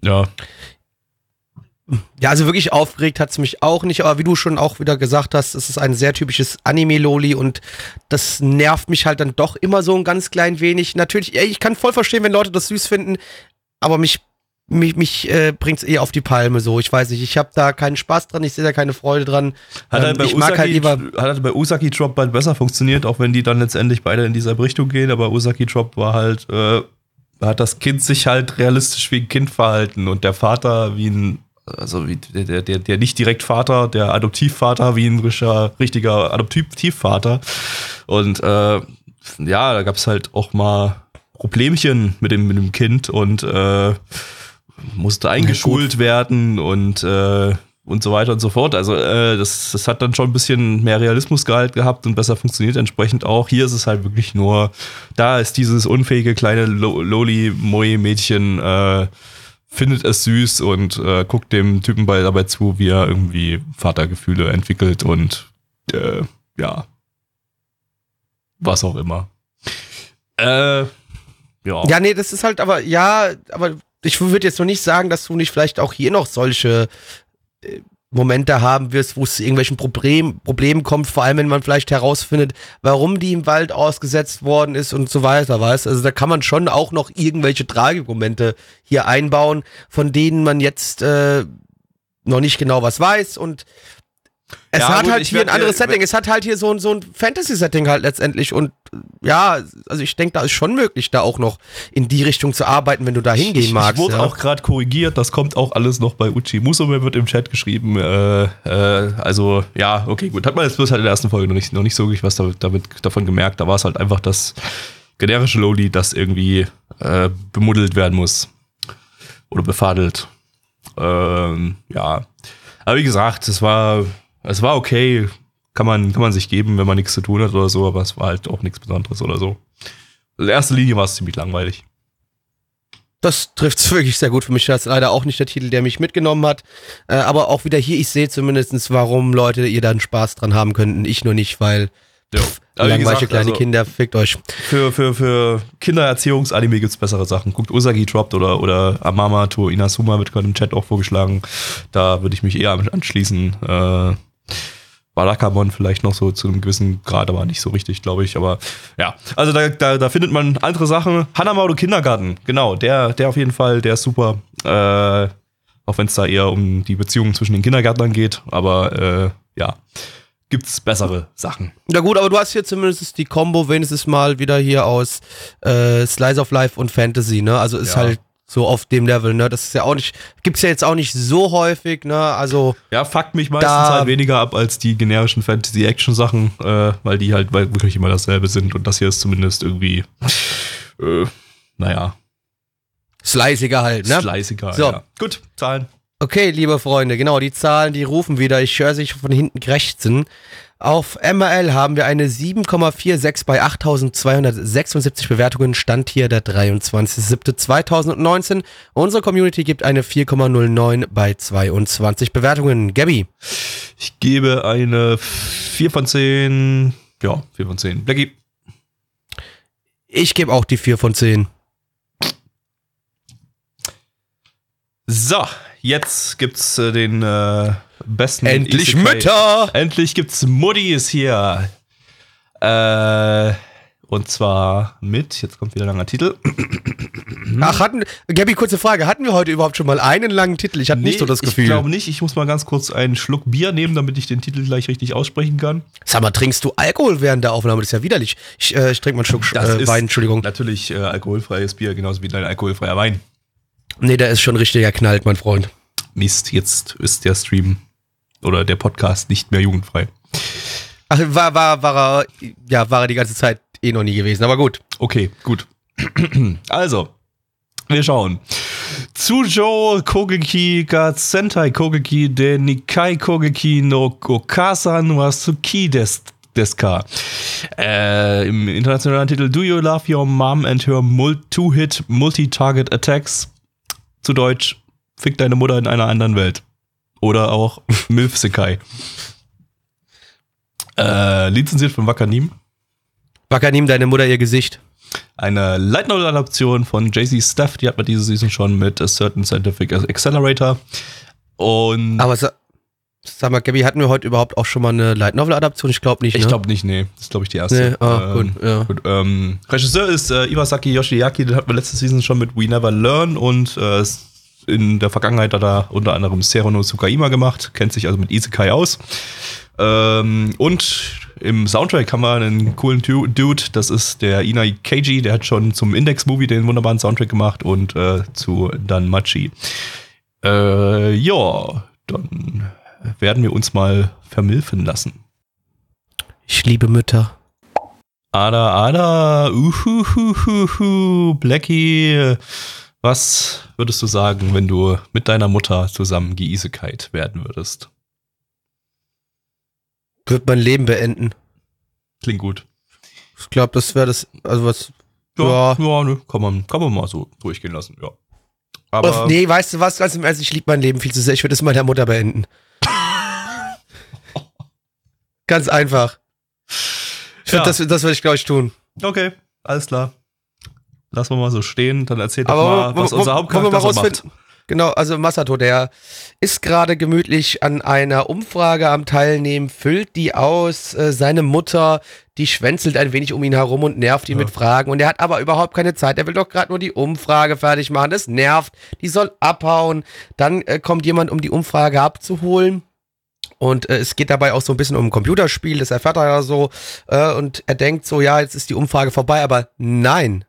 Ja. Ja, also wirklich aufgeregt hat's mich auch nicht, aber wie du schon auch wieder gesagt hast, es ist ein sehr typisches Anime-Loli und das nervt mich halt dann doch immer so ein ganz klein wenig. Natürlich, ich kann voll verstehen, wenn Leute das süß finden, aber mich, mich, mich äh, bringt's eher auf die Palme so. Ich weiß nicht, ich habe da keinen Spaß dran, ich sehe da keine Freude dran. Hat Ähm, halt bei ich mag Usagi, halt lieber. hat halt bei Usagi Drop bald besser funktioniert, auch wenn die dann letztendlich beide in dieselbe Richtung gehen, aber Usagi Drop war halt, äh, hat das Kind sich halt realistisch wie ein Kind verhalten und der Vater wie ein, also wie der, der, der nicht direkt Vater, der Adoptivvater wie ein richtiger, richtiger Adoptivvater. Und äh, ja, da gab es halt auch mal Problemchen mit dem, mit dem Kind und äh, musste eingeschult werden und äh, und so weiter und so fort. Also äh, das, das hat dann schon ein bisschen mehr Realismusgehalt gehabt und besser funktioniert entsprechend auch. Hier ist es halt wirklich nur, da ist dieses unfähige kleine Lo Loli-Moi-Mädchen, äh, findet es süß und äh, guckt dem Typen bei, dabei zu, wie er irgendwie Vatergefühle entwickelt und äh, ja, was auch immer. Äh, ja. Ja, nee, das ist halt aber, ja, aber ich würde jetzt noch nicht sagen, dass du nicht vielleicht auch hier noch solche äh, Momente haben wirst, wo es zu irgendwelchen Problem, Problemen kommt, vor allem wenn man vielleicht herausfindet, warum die im Wald ausgesetzt worden ist und so weiter, weißt? Also da kann man schon auch noch irgendwelche Tragikomomente hier einbauen, von denen man jetzt äh, noch nicht genau was weiß und Es Ja, hat gut, halt hier werd- ein anderes Setting. Es hat halt hier so, ein- so ein Fantasy-Setting halt letztendlich. Und ja, also ich denke, da ist schon möglich, da auch noch in die Richtung zu arbeiten, wenn du da hingehen ich, magst. Ich wurde ja. auch gerade korrigiert, das kommt auch alles noch bei Uchi Musume, wird im Chat geschrieben. Äh, äh, also, ja, okay, gut. Hat man jetzt bloß halt in der ersten Folge noch nicht, noch nicht so wirklich was damit, damit, davon gemerkt. Da war es halt einfach das generische Loli, das irgendwie äh, bemuddelt werden muss. Oder befadelt. Ähm, ja. Aber wie gesagt, es war, es war okay. Kann man, kann man sich geben, wenn man nichts zu tun hat oder so, aber es war halt auch nichts Besonderes oder so. In erster Linie war es ziemlich langweilig. Das trifft wirklich sehr gut für mich. Das ist leider auch nicht der Titel, der mich mitgenommen hat. Äh, aber auch wieder hier, ich sehe zumindest, warum Leute ihr dann Spaß dran haben könnten. Ich nur nicht, weil Ja. Aber wie langweilige gesagt, kleine also Kinder, fickt euch. Für, für, für Kindererziehungsanime gibt's bessere Sachen. Guckt Usagi Dropped oder, oder Amama to Inazuma wird gerade im Chat auch vorgeschlagen. Da würde ich mich eher anschließen. Äh, Barakamon vielleicht noch so zu einem gewissen Grad, aber nicht so richtig, glaube ich. Aber ja, also da, da, da findet man andere Sachen. Hanamaru Kindergarten, genau, der, der auf jeden Fall, der ist super. Äh, auch wenn es da eher um die Beziehungen zwischen den Kindergärtnern geht. Aber äh, ja, gibt's bessere Sachen. Ja gut, aber du hast hier zumindest die Combo wenigstens mal wieder hier aus äh, Slice of Life und Fantasy, ne? Also ist Ja. halt so auf dem Level, ne? Das ist ja auch nicht, gibt's ja jetzt auch nicht so häufig, ne? Also Ja, fuckt mich meistens Da- halt weniger ab als die generischen Fantasy-Action-Sachen, äh, weil die halt weil wirklich immer dasselbe sind und das hier ist zumindest irgendwie, äh, naja, sliceiger halt, ne? sliceiger. So. Ja. Gut, Zahlen. Okay, liebe Freunde, genau, die Zahlen, die rufen wieder. Ich höre sich von hinten krächzen. Auf MRL haben wir eine 7,46 bei 8276 Bewertungen. Stand hier der 23.07.2019. Unsere Community gibt eine 4,09 bei 22 Bewertungen. Gabby, Ich gebe eine 4 von 10, ja, 4 von 10. Blackie. ich gebe auch die 4 von 10. So, jetzt gibt's äh, den äh, besten Endlich Isekai. Mütter! Endlich gibt's Muddis hier. Äh, und zwar mit, jetzt kommt wieder ein langer Titel. Ach, hatten, Gabby, kurze Frage. Hatten wir heute überhaupt schon mal einen langen Titel? Ich hatte nicht so das Gefühl. Ich glaube nicht. Ich muss mal ganz kurz einen Schluck Bier nehmen, damit ich den Titel gleich richtig aussprechen kann. Sag mal, trinkst du Alkohol während der Aufnahme? Das ist ja widerlich. Ich, äh, ich trinke mal einen Schluck äh, Wein, Entschuldigung. Natürlich äh, alkoholfreies Bier, genauso wie dein alkoholfreier Wein. Nee, der ist schon richtiger knallt, mein Freund. Mist, jetzt ist der Stream oder der Podcast nicht mehr jugendfrei. Ach, war, war, war er, ja, war er die ganze Zeit eh noch nie gewesen, aber gut. Okay, gut. also, wir schauen. Tsujo Kogeki ga Sentai Kogeki de Nikai Kogeki no Okasa no Asuki des Deska. Äh, Im internationalen Titel Do You Love Your Mom and Her Two-Hit Multi-Target Attacks? Zu Deutsch, Fick deine Mutter in einer anderen Welt. Oder auch Milf Sekai. Äh, lizenziert von Wakanim. Wacker, nimm deine Mutter ihr Gesicht. Eine Light Novel Adaption von JC Staff, die hat man diese Season schon mit A Certain Scientific Accelerator. Und Aber sag mal, Gabby, hatten wir heute überhaupt auch schon mal eine Light Novel Adaption? Ich glaube nicht, ich ne? glaube nicht, nee. Das ist, glaube ich, die erste. Nee, ah, Ähm, gut, ja. gut ähm, Regisseur ist äh, Iwasaki Yoshiaki, den hatten wir letzte Season schon mit We Never Learn und äh, in der Vergangenheit hat er unter anderem Serono Tsukaima gemacht, kennt sich also mit Isekai aus. Ähm, und im Soundtrack haben wir einen coolen Dude, das ist der Inai Keiji, der hat schon zum Index-Movie den wunderbaren Soundtrack gemacht und äh, zu Danmachi. Äh, ja, dann werden wir uns mal vermilfen lassen. Ich liebe Mütter. Ada, Ada, uhuhuhuhu, Blackie, was würdest du sagen, wenn du mit deiner Mutter zusammen geisekite werden würdest? Wird mein Leben beenden. Klingt gut. Ich glaube, das wäre das, also was. Ja, Ja. ja ne, kann, man, kann man mal so durchgehen lassen, ja. Aber Uff, nee, weißt du was, ganz im Ernst, ich liebe mein Leben viel zu sehr. Ich würde es mit meiner Mutter beenden. Ganz einfach. Ich Ja. Das, das würde ich, glaube ich, tun. okay, alles klar. Lassen wir mal so stehen, dann erzähl doch mal, was unser Hauptcharakter so macht. Genau, also Masato, der ist gerade gemütlich an einer Umfrage am Teilnehmen, füllt die aus. Äh, seine Mutter, die schwänzelt ein wenig um ihn herum und nervt ihn Ja. mit Fragen. Und er hat aber überhaupt keine Zeit. Er will doch gerade nur die Umfrage fertig machen. Das nervt. Die soll abhauen. Dann äh, kommt jemand, um die Umfrage abzuholen. Und äh, es geht dabei auch so ein bisschen um ein Computerspiel, das erfährt er ja so. Äh, und er denkt so, ja, jetzt ist die Umfrage vorbei, aber nein.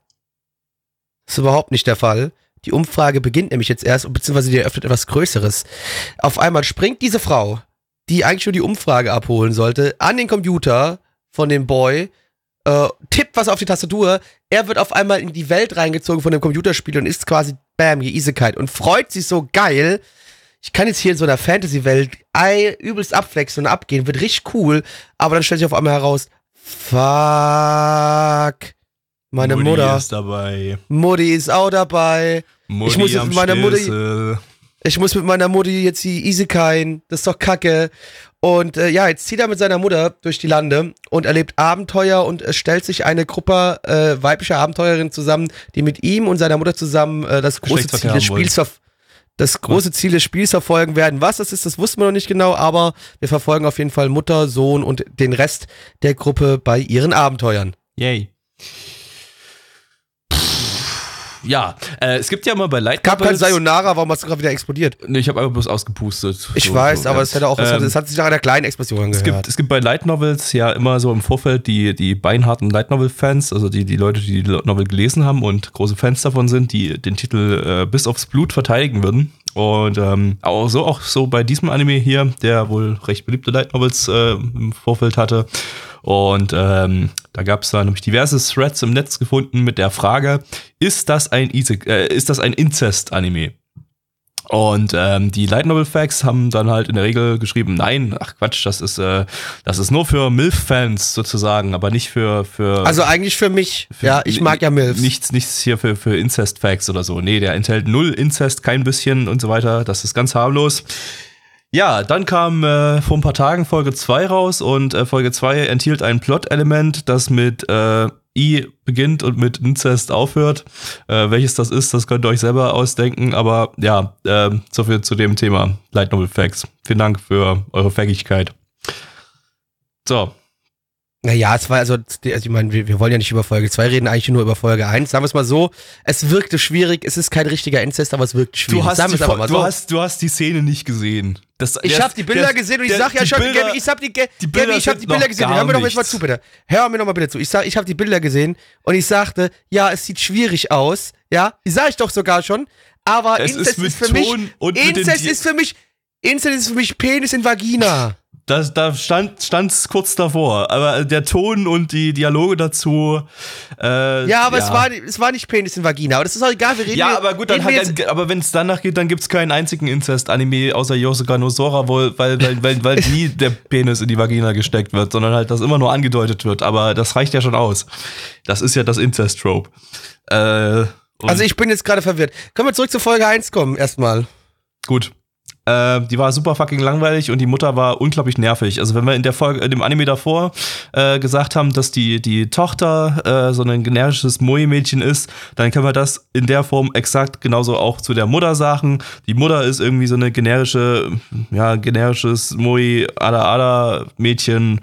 Ist überhaupt nicht der Fall. Die Umfrage beginnt nämlich jetzt erst, beziehungsweise die eröffnet etwas Größeres. Auf einmal springt diese Frau, die eigentlich nur die Umfrage abholen sollte, an den Computer von dem Boy, äh, tippt was auf die Tastatur, er wird auf einmal in die Welt reingezogen von dem Computerspiel und ist quasi, bam, Easykeit und freut sich so geil. Ich kann jetzt hier in so einer Fantasy-Welt übelst abwechseln und abgehen, wird richtig cool, aber dann stellt sich auf einmal heraus, fuck, meine Mutti Mutter. ist dabei. Mutti ist auch dabei. Mutti Ich muss jetzt mit meiner Mutti-. Ich muss mit meiner Mutti jetzt die Isekein. Das ist doch kacke. Und äh, ja, jetzt zieht er mit seiner Mutter durch die Lande und erlebt Abenteuer und es stellt sich eine Gruppe äh, weiblicher Abenteuerinnen zusammen, die mit ihm und seiner Mutter zusammen äh, das große Ziel des. Spiels verf- das große Ziel des Spiels verfolgen werden. Was das ist, das wussten wir noch nicht genau, aber wir verfolgen auf jeden Fall Mutter, Sohn und den Rest der Gruppe bei ihren Abenteuern. Yay. Ja, äh, es gibt ja mal bei Light Gab kein Sayonara, warum hast du gerade wieder explodiert? Nee, ich habe einfach bloß ausgepustet. Ich So, weiß, so, aber ja. es hätte auch, es, hat, Ähm, es hat sich nach einer kleinen Explosion Es angehört. gibt, es gibt bei Light Novels ja immer so im Vorfeld die, die beinharten Light Novel Fans, also die, die Leute, die die Novel gelesen haben und große Fans davon sind, die den Titel äh, bis aufs Blut verteidigen würden. Und ähm, auch so auch so bei diesem Anime hier, der wohl recht beliebte Light Novels äh, im Vorfeld hatte. Und ähm, da gab es da nämlich diverse Threads im Netz gefunden mit der Frage, ist das ein, äh, ist das ein Incest-Anime? Und ähm, die Light Novel Facts haben dann halt in der Regel geschrieben, nein, ach Quatsch, das ist äh, das ist nur für MILF-Fans sozusagen, aber nicht für für Also eigentlich für mich. für- ja, ich mag ja Milfs. Nichts, nichts hier für, für Incest-Facts oder so. Nee, der enthält null Incest, kein bisschen und so weiter. Das ist ganz harmlos. Ja, dann kam äh, vor ein paar Tagen Folge 2 raus und äh, Folge 2 enthielt ein Plot-Element, das mit äh, I beginnt und mit Incest aufhört. Äh, welches das ist, das könnt ihr euch selber ausdenken. Aber ja, äh, so viel zu dem Thema Light Novel Facts. Vielen Dank für eure Fähigkeit. So, Naja, es war also, also ich meine, wir, wir wollen ja nicht über Folge 2 reden, eigentlich nur über Folge 1. Sagen wir es mal so, es wirkte schwierig, es ist kein richtiger Inzest, aber es wirkt schwierig. Du hast, die, du, so. hast, du hast die Szene nicht gesehen. Das, ich habe die Bilder der- gesehen und ich sag ja die schon, Bilder- Gabby, ich hab die, Ge die Bilder Gabby, ich hab die Bilder gesehen. Hör mir doch mal zu, bitte. Hör mir doch mal bitte zu. Ich sag, ich habe die Bilder gesehen und ich sagte, ja, es sieht schwierig aus. Ja, die sag ich doch sogar schon. Aber Es Inzest ist mit für mich, Ton den Inzest ist für mich, Inzest ist für mich Penis in Vagina. Das, da stand stand's kurz davor, aber der Ton und die Dialoge dazu. Äh, Ja, aber Es, war, es war nicht Penis in Vagina. Aber das ist auch egal, wir reden Ja, hier- aber gut, dann hat, dann, aber wenn es danach geht, dann gibt's keinen einzigen Incest-Anime außer Yosuka no Sora, wohl, weil, weil, weil, weil nie der Penis in die Vagina gesteckt wird, sondern halt das immer nur angedeutet wird. Aber das reicht ja schon aus. Das ist ja das Incest-Trope. Äh, Also ich bin jetzt gerade verwirrt. Können wir zurück zur Folge 1 kommen, erstmal. Gut. Äh, die war super fucking langweilig und die Mutter war unglaublich nervig. Also wenn wir in der Folge, in dem Anime davor äh, gesagt haben, dass die, die Tochter äh, so ein generisches Moe-Mädchen ist, dann können wir das in der Form exakt genauso auch zu der Mutter sagen. Die Mutter ist irgendwie so eine generische, ja, generisches Moe Ada Ada Mädchen,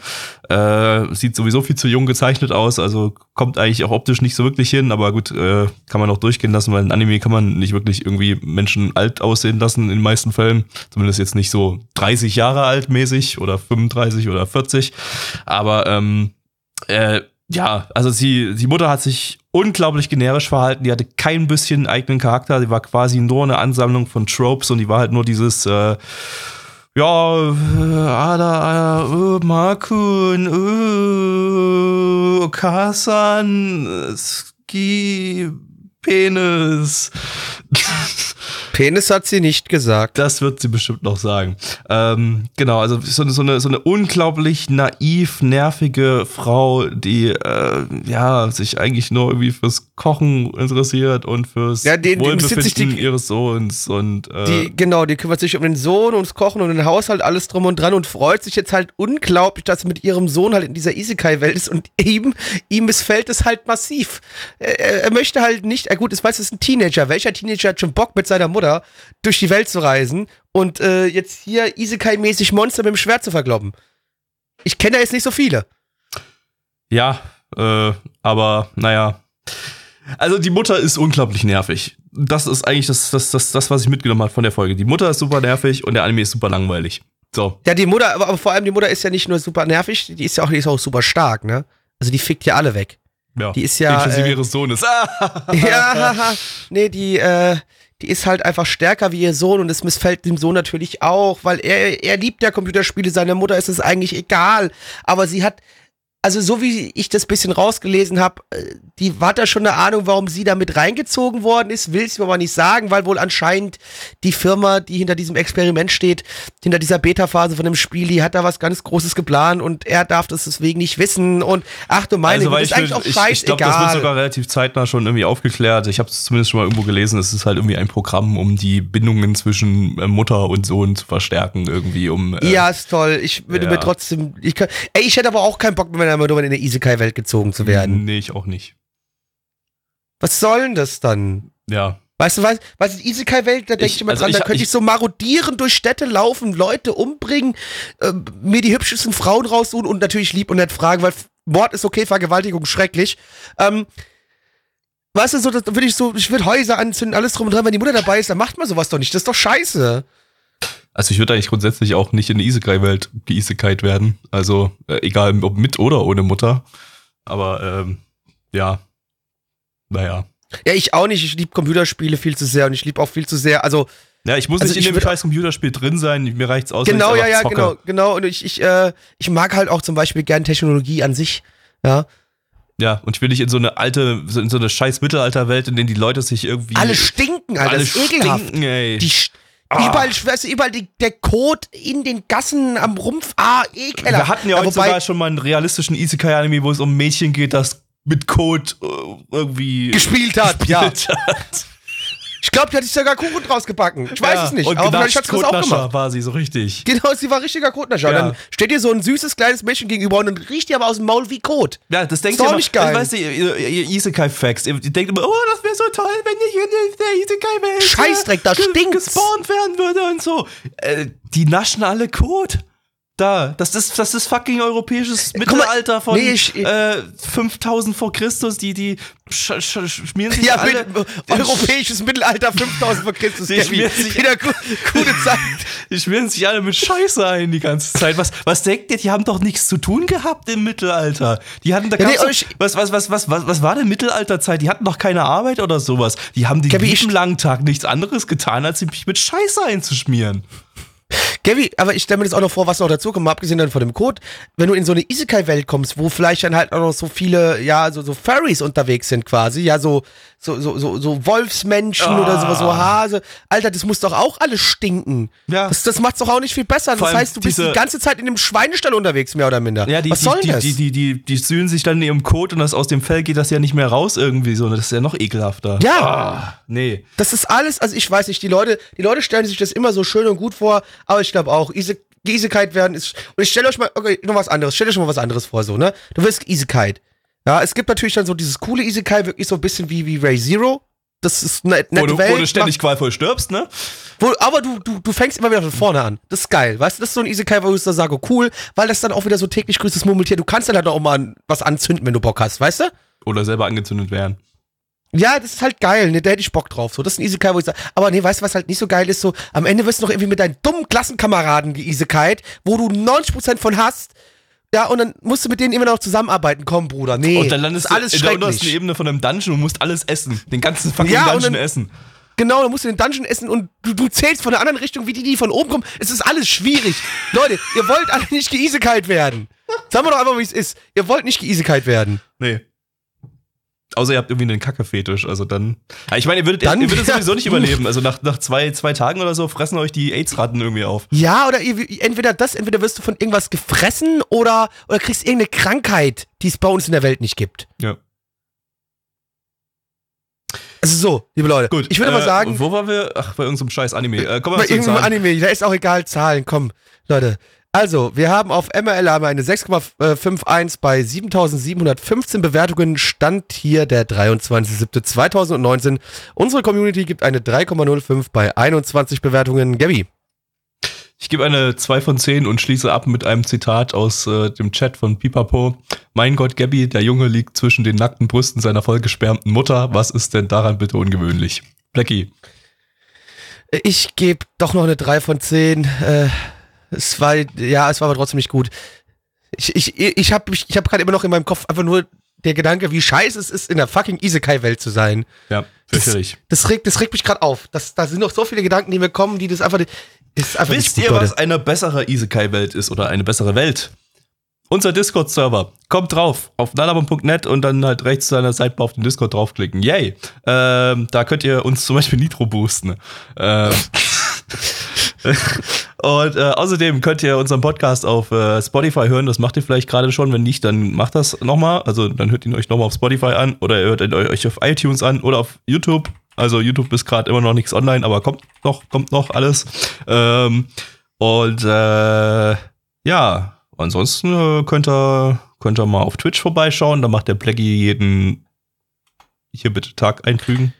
äh, sieht sowieso viel zu jung gezeichnet aus, also kommt eigentlich auch optisch nicht so wirklich hin, aber gut, äh, kann man auch durchgehen lassen, weil in Anime kann man nicht wirklich irgendwie Menschen alt aussehen lassen in den meisten Fällen. Zumindest jetzt nicht so 30 Jahre alt mäßig oder 35 oder 40. Aber ähm, äh, ja, also sie, die Mutter hat sich unglaublich generisch verhalten, die hatte kein bisschen eigenen Charakter, die war quasi nur eine Ansammlung von Tropes und die war halt nur dieses äh, ja, äh, Ada, Ada, oh, Makun, oh, Kasan, äh, Ski, Penis. Penis hat sie nicht gesagt. Das wird sie bestimmt noch sagen. Ähm, genau, also so, eine- so, eine, so eine unglaublich naiv, nervige Frau, die äh, ja sich eigentlich nur irgendwie fürs Kochen interessiert und fürs Ja, die- die Wohlbefinden die- ihres Sohns und äh, Die, genau, die kümmert sich um den Sohn, ums Kochen und den Haushalt, alles drum und dran und freut sich jetzt halt unglaublich, dass sie mit ihrem Sohn halt in dieser Isekai-Welt ist und ihm, ihm missfällt es halt massiv. Er, er- möchte halt nicht, er gut, ich weiß, es ist ein Teenager. Welcher Teenager hat schon Bock mit seiner Mutter durch die Welt zu reisen und äh, jetzt hier Isekai-mäßig Monster mit dem Schwert zu verkloppen? Ich kenne da jetzt nicht so viele. Ja, äh, aber naja. Also die Mutter ist unglaublich nervig. Das ist eigentlich das, das, das, das was ich mitgenommen habe von der Folge. Die Mutter ist super nervig und der Anime ist super langweilig. So. Ja, die Mutter, aber, aber vor allem die Mutter ist ja nicht nur super nervig, die ist ja auch, die ist auch super stark, ne? Also die fickt ja alle weg. Ja. Die ist ja, Inklusive äh, ihres Sohnes. Ja, nee, die, äh, die ist halt einfach stärker wie ihr Sohn und es missfällt dem Sohn natürlich auch, weil er, er liebt ja Computerspiele, seiner Mutter ist es eigentlich egal. Aber sie hat, also so wie ich das bisschen rausgelesen habe, die hat da schon eine Ahnung, warum sie da mit reingezogen worden ist, will sie mir aber nicht sagen, weil wohl anscheinend die Firma, die hinter diesem Experiment steht, hinter dieser Beta-Phase von dem Spiel, die hat da was ganz Großes geplant und er darf das deswegen nicht wissen und ach du meine, Also, ist eigentlich auch ich, ich glaube, das wird scheißegal. sogar relativ zeitnah schon irgendwie aufgeklärt. Ich habe es zumindest schon mal irgendwo gelesen. Es ist halt irgendwie ein Programm, um die Bindungen zwischen äh, Mutter und Sohn zu verstärken, irgendwie um. Äh, Ja, ist toll. Ich würde Ja. mir trotzdem. Ich kann, ey, ich hätte aber auch keinen Bock, mit meiner Mutter in eine Isekai-Welt gezogen zu werden. Nee, ich auch nicht. Was soll denn das dann? Ja. Weißt du, was, was die Isekai-Welt, da denke Ich- ich immer also dran, ich- da könnte ich, ich- so marodieren durch Städte laufen, Leute umbringen, äh, mir die hübschesten Frauen raussuchen und natürlich lieb und nett fragen, weil Mord ist okay, Vergewaltigung schrecklich. Ähm, weißt du, so, das würde ich so, ich würde Häuser anzünden, alles drum und dran, wenn die Mutter dabei ist, dann macht man sowas doch nicht. Das ist doch scheiße. Also ich würde eigentlich grundsätzlich auch nicht in die Isekai-Welt geisekait werden. Also äh, egal ob mit oder ohne Mutter. Aber ähm, ja. Naja. Ja, ich auch nicht. Ich liebe Computerspiele viel zu sehr und ich liebe auch viel zu sehr, also Ja, ich muss Also nicht ich in dem scheiß Computerspiel drin sein. Mir reicht's aus, Genau, ja, ja, einfach genau, zocke. genau. Und ich, ich, äh, ich mag halt auch zum Beispiel gern Technologie an sich. Ja. Ja, und ich will nicht in so eine alte, in so eine scheiß Mittelalterwelt, in denen die Leute sich irgendwie. Alle stinken, Alter. alle das ist ekelhaft. stinken, ey. Die Ah. Überall, weißt du, überall die, der Kot in den Gassen am Rumpf. Ah, ekelhaft. Wir hatten ja heute sogar schon mal einen realistischen Isekai-Anime, wo es um ein Mädchen geht, das mit Code äh, irgendwie gespielt hat, ja. gespielt hat. Ich glaube, die hat sich sogar Kuchen draus gebacken. Ich weiß Ja, es nicht. Und aber vielleicht hat sie das auch gemacht. war sie, so richtig. Genau, sie war richtiger Kotnascher. Ja. Dann steht ihr so ein süßes kleines Mädchen gegenüber und dann riecht ihr aber aus dem Maul wie Kot. Ja, das denkt ihr immer, nicht geil. Weißt du, ihr, ihr, ihr Isekai-Facts, ihr, denkt immer, oh, das wäre so toll, wenn ich in der Isekai-Welt Scheißdreck, da ge- stinkt's. gespawnt werden würde und so. Äh, die naschen alle Kot. Da, das ist, das ist fucking europäisches mal, Mittelalter von nee, ich- äh, 5000 vor Christus, die, die sch, sch, schmieren sich Ja, alle. mit, europäisches Mittelalter 5000 vor Christus. Die schmiert sich- Wieder gu gute Zeit. Die schmieren sich alle mit Scheiße ein die ganze Zeit. Was, was denkt ihr, die haben doch nichts zu tun gehabt im Mittelalter? Die hatten da Ja, nee, ich- was, was, was, was, was, was war denn Mittelalterzeit? Die hatten doch keine Arbeit oder sowas. Die haben den lieben langen Tag nichts anderes getan, als sich mit Scheiße einzuschmieren. Gavi, aber ich stelle mir das auch noch vor, was noch dazu kommt, mal abgesehen dann von dem Code, wenn du in so eine Isekai-Welt kommst, wo vielleicht dann halt auch noch so viele, ja, so, so Furries unterwegs sind quasi, ja, so, so, so, so, so Wolfsmenschen Ah. oder sowas, so Hase. Alter, das muss doch auch alles stinken. Ja. Das, das macht's doch auch nicht viel besser. Vor Das heißt, du bist diese- die ganze Zeit in dem Schweinestall unterwegs, mehr oder minder. Ja, die, was die, soll die, das? die, die, die, die sühlen sich dann in ihrem Kot und das aus dem Fell geht das ja nicht mehr raus irgendwie so. Das ist ja noch ekelhafter. Ja. Ah, nee. Das ist alles, also ich weiß nicht, die Leute, die Leute stellen sich das immer so schön und gut vor, aber ich glaube auch, Ise, Geisekite werden ist. Und ich stelle euch mal, okay, noch was anderes, stellt euch mal was anderes vor, so, ne? Du wirst Isekite. Ja, es gibt natürlich dann so dieses coole Isekai, wirklich so ein bisschen wie, wie Ray Zero. Das ist eine Wo nette du, Welt. wo du ständig qualvoll stirbst, ne? Wo, aber du, du, du fängst immer wieder von vorne an. Das ist geil. Weißt du, das ist so ein Isekai, wo ich so sage, cool, weil das dann auch wieder so täglich grüßtes Murmeltier. Du kannst dann halt auch mal was anzünden, wenn du Bock hast, weißt du? Oder selber angezündet werden. Ja, das ist halt geil, ne? Da hätte ich Bock drauf. So, das ist ein Isekai, wo ich sage, aber nee, weißt du, was halt nicht so geil ist? So, am Ende wirst du noch irgendwie mit deinen dummen Klassenkameraden geisekait, wo du 90% von hast. Ja, und dann musst du mit denen immer noch zusammenarbeiten. Komm, Bruder, nee. Und dann landest ist alles du in der untersten. Ebene von einem Dungeon und musst alles essen. Den ganzen fucking Ja, Dungeon dann- essen. Genau, dann musst du den Dungeon essen und du, du zählst von der anderen Richtung, wie die, die von oben kommen. Es ist alles schwierig. Leute, ihr wollt alle nicht geisekait werden. Sagen wir doch einfach, wie es ist. Ihr wollt nicht geisekait werden. Nee. Außer ihr habt irgendwie einen Kackefetisch, also dann. Ja, ich meine, ihr würdet, Dann- ihr würdet sowieso nicht überleben. Also nach, nach zwei, zwei Tagen oder so fressen euch die AIDS-Ratten irgendwie auf. Ja, oder entweder das, entweder wirst du von irgendwas gefressen oder, oder kriegst irgendeine Krankheit, die es bei uns in der Welt nicht gibt. Ja. Also so, liebe Leute. Gut. Ich würde äh, mal sagen, Wo waren wir? Ach, bei irgendeinem scheiß Anime. Äh, wir bei irgendeinem. Anime, da ist auch egal, Zahlen, komm, Leute. Also, wir haben auf MRL haben eine 6,51 bei 7715 Bewertungen. Stand hier der 23.07.2019. Unsere Community gibt eine 3,05 bei 21 Bewertungen. Gabby. Ich gebe eine 2 von 10 und schließe ab mit einem Zitat aus äh, dem Chat von Pipapo. Mein Gott, Gabby, der Junge liegt zwischen den nackten Brüsten seiner vollgesperrten Mutter. Was ist denn daran bitte ungewöhnlich? Blackie. Ich gebe doch noch eine 3 von 10. Äh, Es war, ja, es war aber trotzdem nicht gut. Ich, ich, ich habe ich hab gerade immer noch in meinem Kopf einfach nur der Gedanke, wie scheiße es ist, in der fucking Isekai-Welt zu sein. Ja, fürchterlich. Das, das, regt, das regt mich gerade auf. Das, da sind noch so viele Gedanken, die mir kommen, die das einfach. Das ist einfach Wisst ihr, was eine bessere Isekai-Welt ist oder eine bessere Welt? Unser Discord-Server. Kommt drauf auf nalabon.net und dann halt rechts zu einer Seite auf den Discord draufklicken. Yay! Ähm, da könnt ihr uns zum Beispiel Nitro boosten. Ähm. und äh, außerdem könnt ihr unseren Podcast auf äh, Spotify hören. Das macht ihr vielleicht gerade schon. Wenn nicht, dann macht das nochmal. Also dann hört ihn euch nochmal auf Spotify an oder ihr hört ihn euch auf iTunes an oder auf YouTube. Also YouTube ist gerade immer noch nichts online, aber kommt noch, kommt noch alles. Ähm, und äh, ja, ansonsten äh, könnt ihr, könnt ihr mal auf Twitch vorbeischauen. Da macht der Plaggy jeden hier bitte Tag einfügen.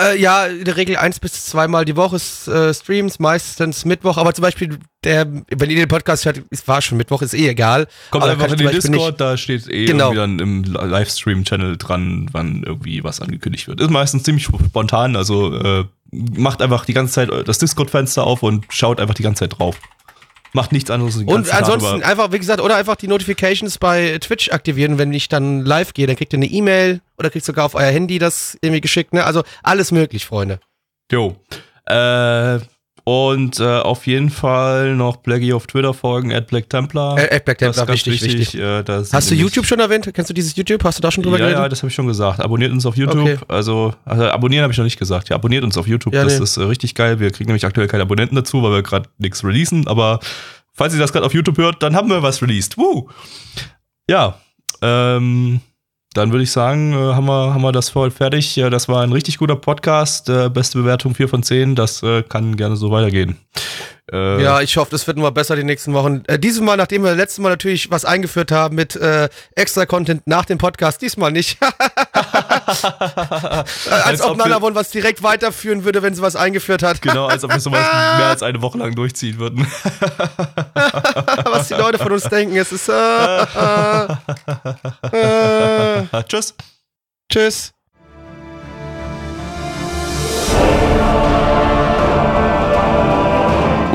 Äh, ja, in der Regel eins bis zweimal die Woche äh, Streams, meistens Mittwoch, aber zum Beispiel, der, wenn ihr den Podcast hört, es war schon Mittwoch, ist eh egal. Kommt aber einfach in den Discord, nicht, da steht eh genau. irgendwie dann im Livestream-Channel dran, wann irgendwie was angekündigt wird. Ist meistens ziemlich spontan, also äh, macht einfach die ganze Zeit das Discord-Fenster auf und schaut einfach die ganze Zeit drauf macht nichts anderes. Und ansonsten einfach, wie gesagt, oder einfach die Notifications bei Twitch aktivieren, wenn ich dann live gehe, dann kriegt ihr eine E-Mail oder kriegt sogar auf euer Handy das irgendwie geschickt, ne? Also alles möglich, Freunde. Jo. Äh, und äh, auf jeden Fall noch Blackie auf Twitter folgen, at Black Templar. Äh, at Black Templar, richtig, wichtig. wichtig. Äh, Hast du YouTube schon erwähnt? Kennst du dieses YouTube? Hast du da schon drüber ja, geredet? Ja, das habe ich schon gesagt. Abonniert uns auf YouTube. Okay. Also, also, abonnieren habe ich noch nicht gesagt. Ja, abonniert uns auf YouTube. Ja, das nee. ist äh, richtig geil. Wir kriegen nämlich aktuell keine Abonnenten dazu, weil wir gerade nichts releasen. Aber falls ihr das gerade auf YouTube hört, dann haben wir was released. Woo! Ja, ähm, dann würde ich sagen, äh, haben, wir, haben wir das voll fertig. Ja, das war ein richtig guter Podcast. Äh, beste Bewertung 4 von 10. Das äh, kann gerne so weitergehen. Äh, ja, ich hoffe, das wird immer besser die nächsten Wochen. Äh, dieses Mal, nachdem wir letztes Mal natürlich was eingeführt haben mit äh, extra Content nach dem Podcast, diesmal nicht. als, als ob Nanavon was direkt weiterführen würde, wenn sie was eingeführt hat. genau, als ob wir sowas mehr als eine Woche lang durchziehen würden. was die Leute von uns denken, es ist. Äh, äh, Tschüss. Tschüss.